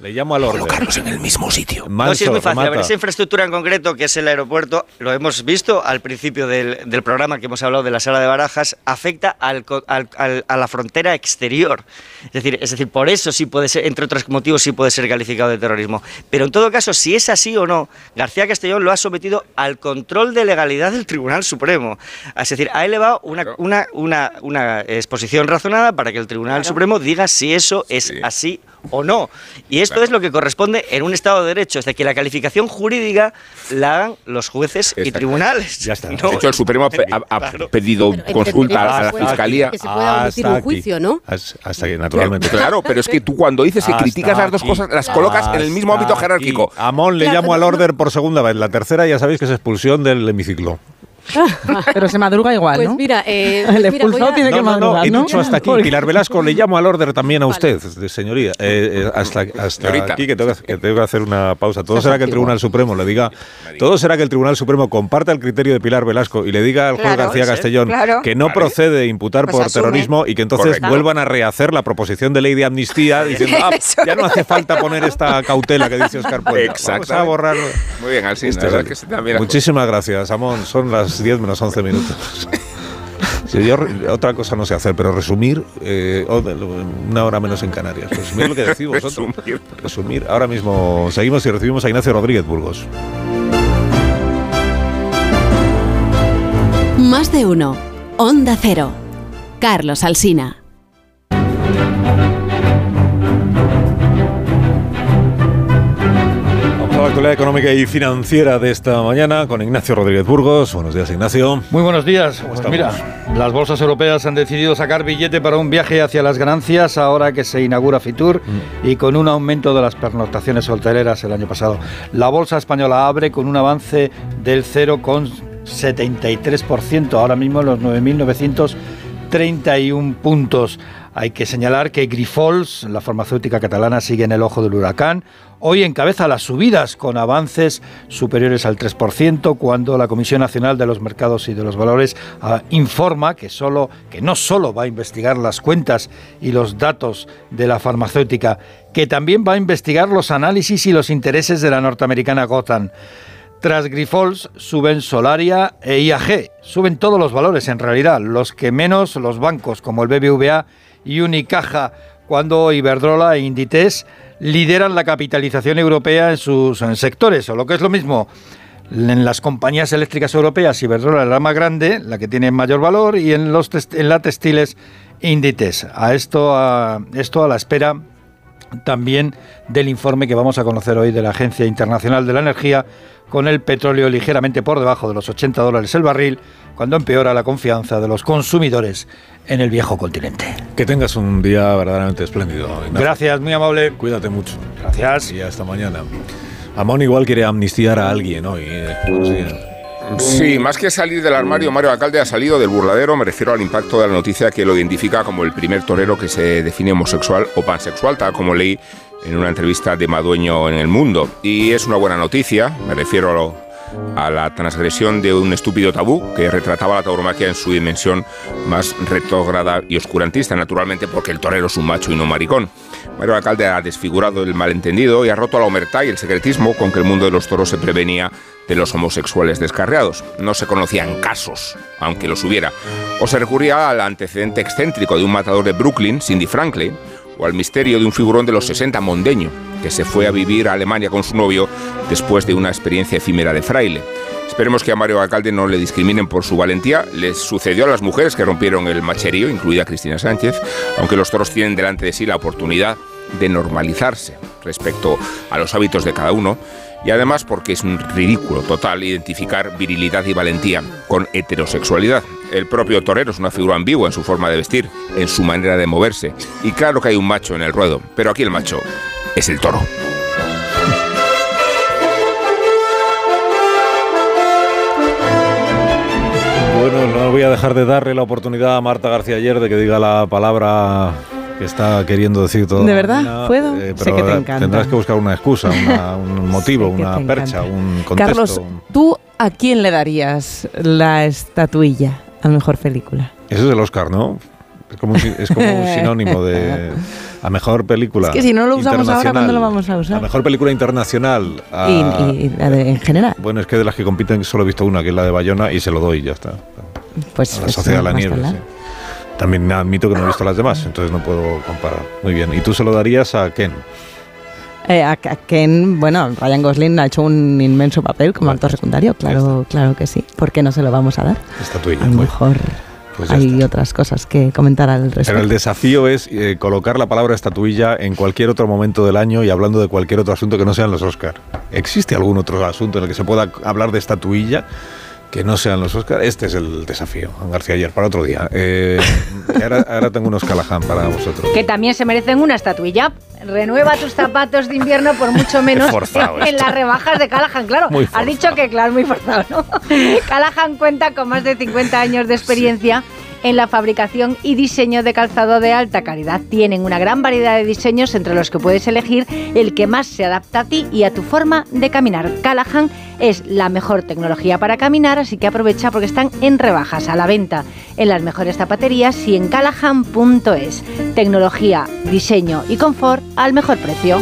Le llamo al orden. Colocarlos en el mismo sitio. No, sí es Manso, muy fácil. A ver, esa infraestructura en concreto, que es el aeropuerto, lo hemos visto al principio del, del programa que hemos hablado de la sala de barajas, afecta al, al- al- a la frontera exterior. Es decir, es decir, por eso sí puede ser, entre otros motivos, sí puede ser calificado de terrorismo. Pero en todo caso, si es así o no, García Castellón lo ha sometido al control de legalidad del Tribunal Supremo. Es decir, ha elevado una, una, una, una exposición razonada para que el Tribunal Supremo diga si eso es así o no. Y es esto es lo que corresponde en un Estado de Derecho, es decir, que la calificación jurídica la hagan los jueces y tribunales. Ya está. [LAUGHS] De hecho, el Supremo ha, pedido consulta a la Fiscalía. Que se pueda omitir un juicio, ¿no? Hasta que, naturalmente. Claro, pero es que tú cuando dices que Hasta criticas las dos aquí. cosas, las colocas en el mismo ámbito Hasta jerárquico. aquí. Amón le llamo al order por segunda vez. La tercera ya sabéis que es expulsión del hemiciclo. [LAUGHS] Pero se madruga igual, Pues ¿no? mira, eh, [LAUGHS] El mira, expulsado a- tiene que No, madrugar, dicho hasta aquí. Pilar Velasco, le llamo al order también a usted, señoría. Eh, eh, hasta hasta aquí que tengo que, que tengo que hacer una pausa. Todo será que el Tribunal Supremo le diga, todo será que el Tribunal Supremo comparta el criterio de Pilar Velasco y le diga al juez Claro, García sí, Castellón claro. que no Vale. procede imputar Pues por asume. terrorismo y que entonces Correcto. vuelvan a rehacer la proposición de ley de amnistía [LAUGHS] diciendo, ah, ya no hace falta poner esta cautela que dice Oscar Puente. Vamos a borrar. Muy bien, Alcina, Esto la es verdad así. que se también las Muchísimas gracias, Amón. Son las 10 menos 11 minutos. [LAUGHS] Sí, yo re- otra cosa no sé hacer, pero resumir eh, una hora menos en Canarias. Resumir lo que decís vosotros. [LAUGHS] Resumir. Resumir. Ahora mismo seguimos y recibimos a Ignacio Rodríguez Burgos. Más de uno. Onda Cero. Carlos Alsina. Actualidad económica y financiera de esta mañana con Ignacio Rodríguez Burgos. Buenos días, Ignacio. Muy buenos días. Pues mira, las bolsas europeas han decidido sacar billete para un viaje hacia las ganancias ahora que se inaugura Fitur Mm. y con un aumento de las pernoctaciones hoteleras el año pasado. La bolsa española abre con un avance del 0,73%, ahora mismo en los 9.931 puntos. Hay que señalar que Grifols, la farmacéutica catalana, sigue en el ojo del huracán. Hoy encabeza las subidas con avances superiores al 3%, cuando la Comisión Nacional de los Mercados y de los Valores ah, informa que, solo, que no solo va a investigar las cuentas y los datos de la farmacéutica, que también va a investigar los análisis y los intereses de la norteamericana Gotham. Tras Grifols suben Solaria e IAG. Suben todos los valores en realidad, los que menos los bancos como el BBVA y Unicaja, cuando Iberdrola e Inditex lideran la capitalización europea en sus sectores, o lo que es lo mismo, en las compañías eléctricas europeas, Iberdrola es la más grande, la que tiene mayor valor, y en, los en la textiles, Inditex. A esto, a esto a la espera también del informe que vamos a conocer hoy de la Agencia Internacional de la Energía, con el petróleo ligeramente por debajo de los 80 dólares el barril, cuando empeora la confianza de los consumidores en el viejo continente. Que tengas un día verdaderamente espléndido. Ignacio. Gracias, muy amable. Cuídate mucho. Gracias. Y hasta mañana. Amón igual quiere amnistiar a alguien hoy. eh. Sí, más que salir del armario, Mario Alcalde ha salido del burladero. Me refiero al impacto de la noticia que lo identifica como el primer torero que se define homosexual o pansexual, tal como leí en una entrevista de Madueño en El Mundo. Y es una buena noticia, me refiero a, lo- a la transgresión de un estúpido tabú que retrataba la tauromaquia en su dimensión más retrógrada y oscurantista, naturalmente porque el torero es un macho y no un maricón. Mario Alcalde ha desfigurado el malentendido y ha roto la omertad y el secretismo con que el mundo de los toros se prevenía de los homosexuales descarriados. No se conocían casos, aunque los hubiera. O se recurría al antecedente excéntrico de un matador de Brooklyn, Cindy Franklin, o al misterio de un figurón de los 60 mondeño, que se fue a vivir a Alemania con su novio después de una experiencia efímera de fraile. Esperemos que a Mario Alcalde no le discriminen por su valentía. Les sucedió a las mujeres que rompieron el macherío, incluida Cristina Sánchez, aunque los toros tienen delante de sí la oportunidad de normalizarse respecto a los hábitos de cada uno y además porque es un ridículo total identificar virilidad y valentía con heterosexualidad. El propio torero es una figura ambigua en su forma de vestir, en su manera de moverse y claro que hay un macho en el ruedo, pero aquí el macho es el toro. No voy a dejar de darle la oportunidad a Marta García ayer de que diga la palabra que está queriendo decir todo. ¿De verdad? ¿Puedo? Sé pero que te encanta. tendrás que buscar una excusa, una- [LAUGHS] un motivo, una percha, encanta. un contexto. Carlos, ¿tú a quién le darías la estatuilla a mejor película? Eso es el Oscar, ¿no? Es como un, si- es como un [LAUGHS] sinónimo de a mejor película. Es que si no lo usamos ahora, ¿cuándo lo vamos a usar? A mejor película internacional. a- Y, y de- en general. Bueno, es que de las que compiten solo he visto una, que es la de Bayona, y se lo doy y ya está. Pues, A la pues Sociedad de la Nieve, sí. También admito que no he visto las demás, entonces no puedo comparar. Muy bien. ¿Y tú se lo darías a Ken? Eh, a, Ken, bueno, Ryan Gosling ha hecho un inmenso papel como actor secundario, claro, claro que sí. ¿Por qué no se lo vamos a dar? Estatuilla. A lo mejor. Pues hay otras cosas que comentar al respecto. Pero el desafío es eh, colocar la palabra estatuilla en cualquier otro momento del año y hablando de cualquier otro asunto que no sean los Oscar. ¿Existe algún otro asunto en el que se pueda hablar de estatuilla? Que no sean los Oscars. Este es el desafío, García ayer, para otro día. Eh, ahora, ahora, tengo unos Callahan para vosotros. Que también se merecen una estatuilla. Renueva tus zapatos de invierno por mucho menos en, las rebajas de Callahan. Claro, has dicho que, claro, muy forzado, ¿no? [LAUGHS] Callahan cuenta con más de 50 años de experiencia. Sí en la fabricación y diseño de calzado de alta calidad. Tienen una gran variedad de diseños entre los que puedes elegir el que más se adapta a ti y a tu forma de caminar. Callahan es la mejor tecnología para caminar, así que aprovecha porque están en rebajas a la venta en las mejores zapaterías y en callahan.es. Tecnología, diseño y confort al mejor precio.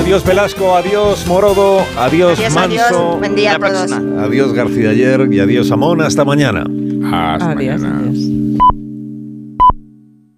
Adiós Velasco, adiós Morodo, adiós, Manso. Buen día a todos. Adiós García ayer y adiós Amón. Hasta mañana. Hasta Adiós, mañana. adiós.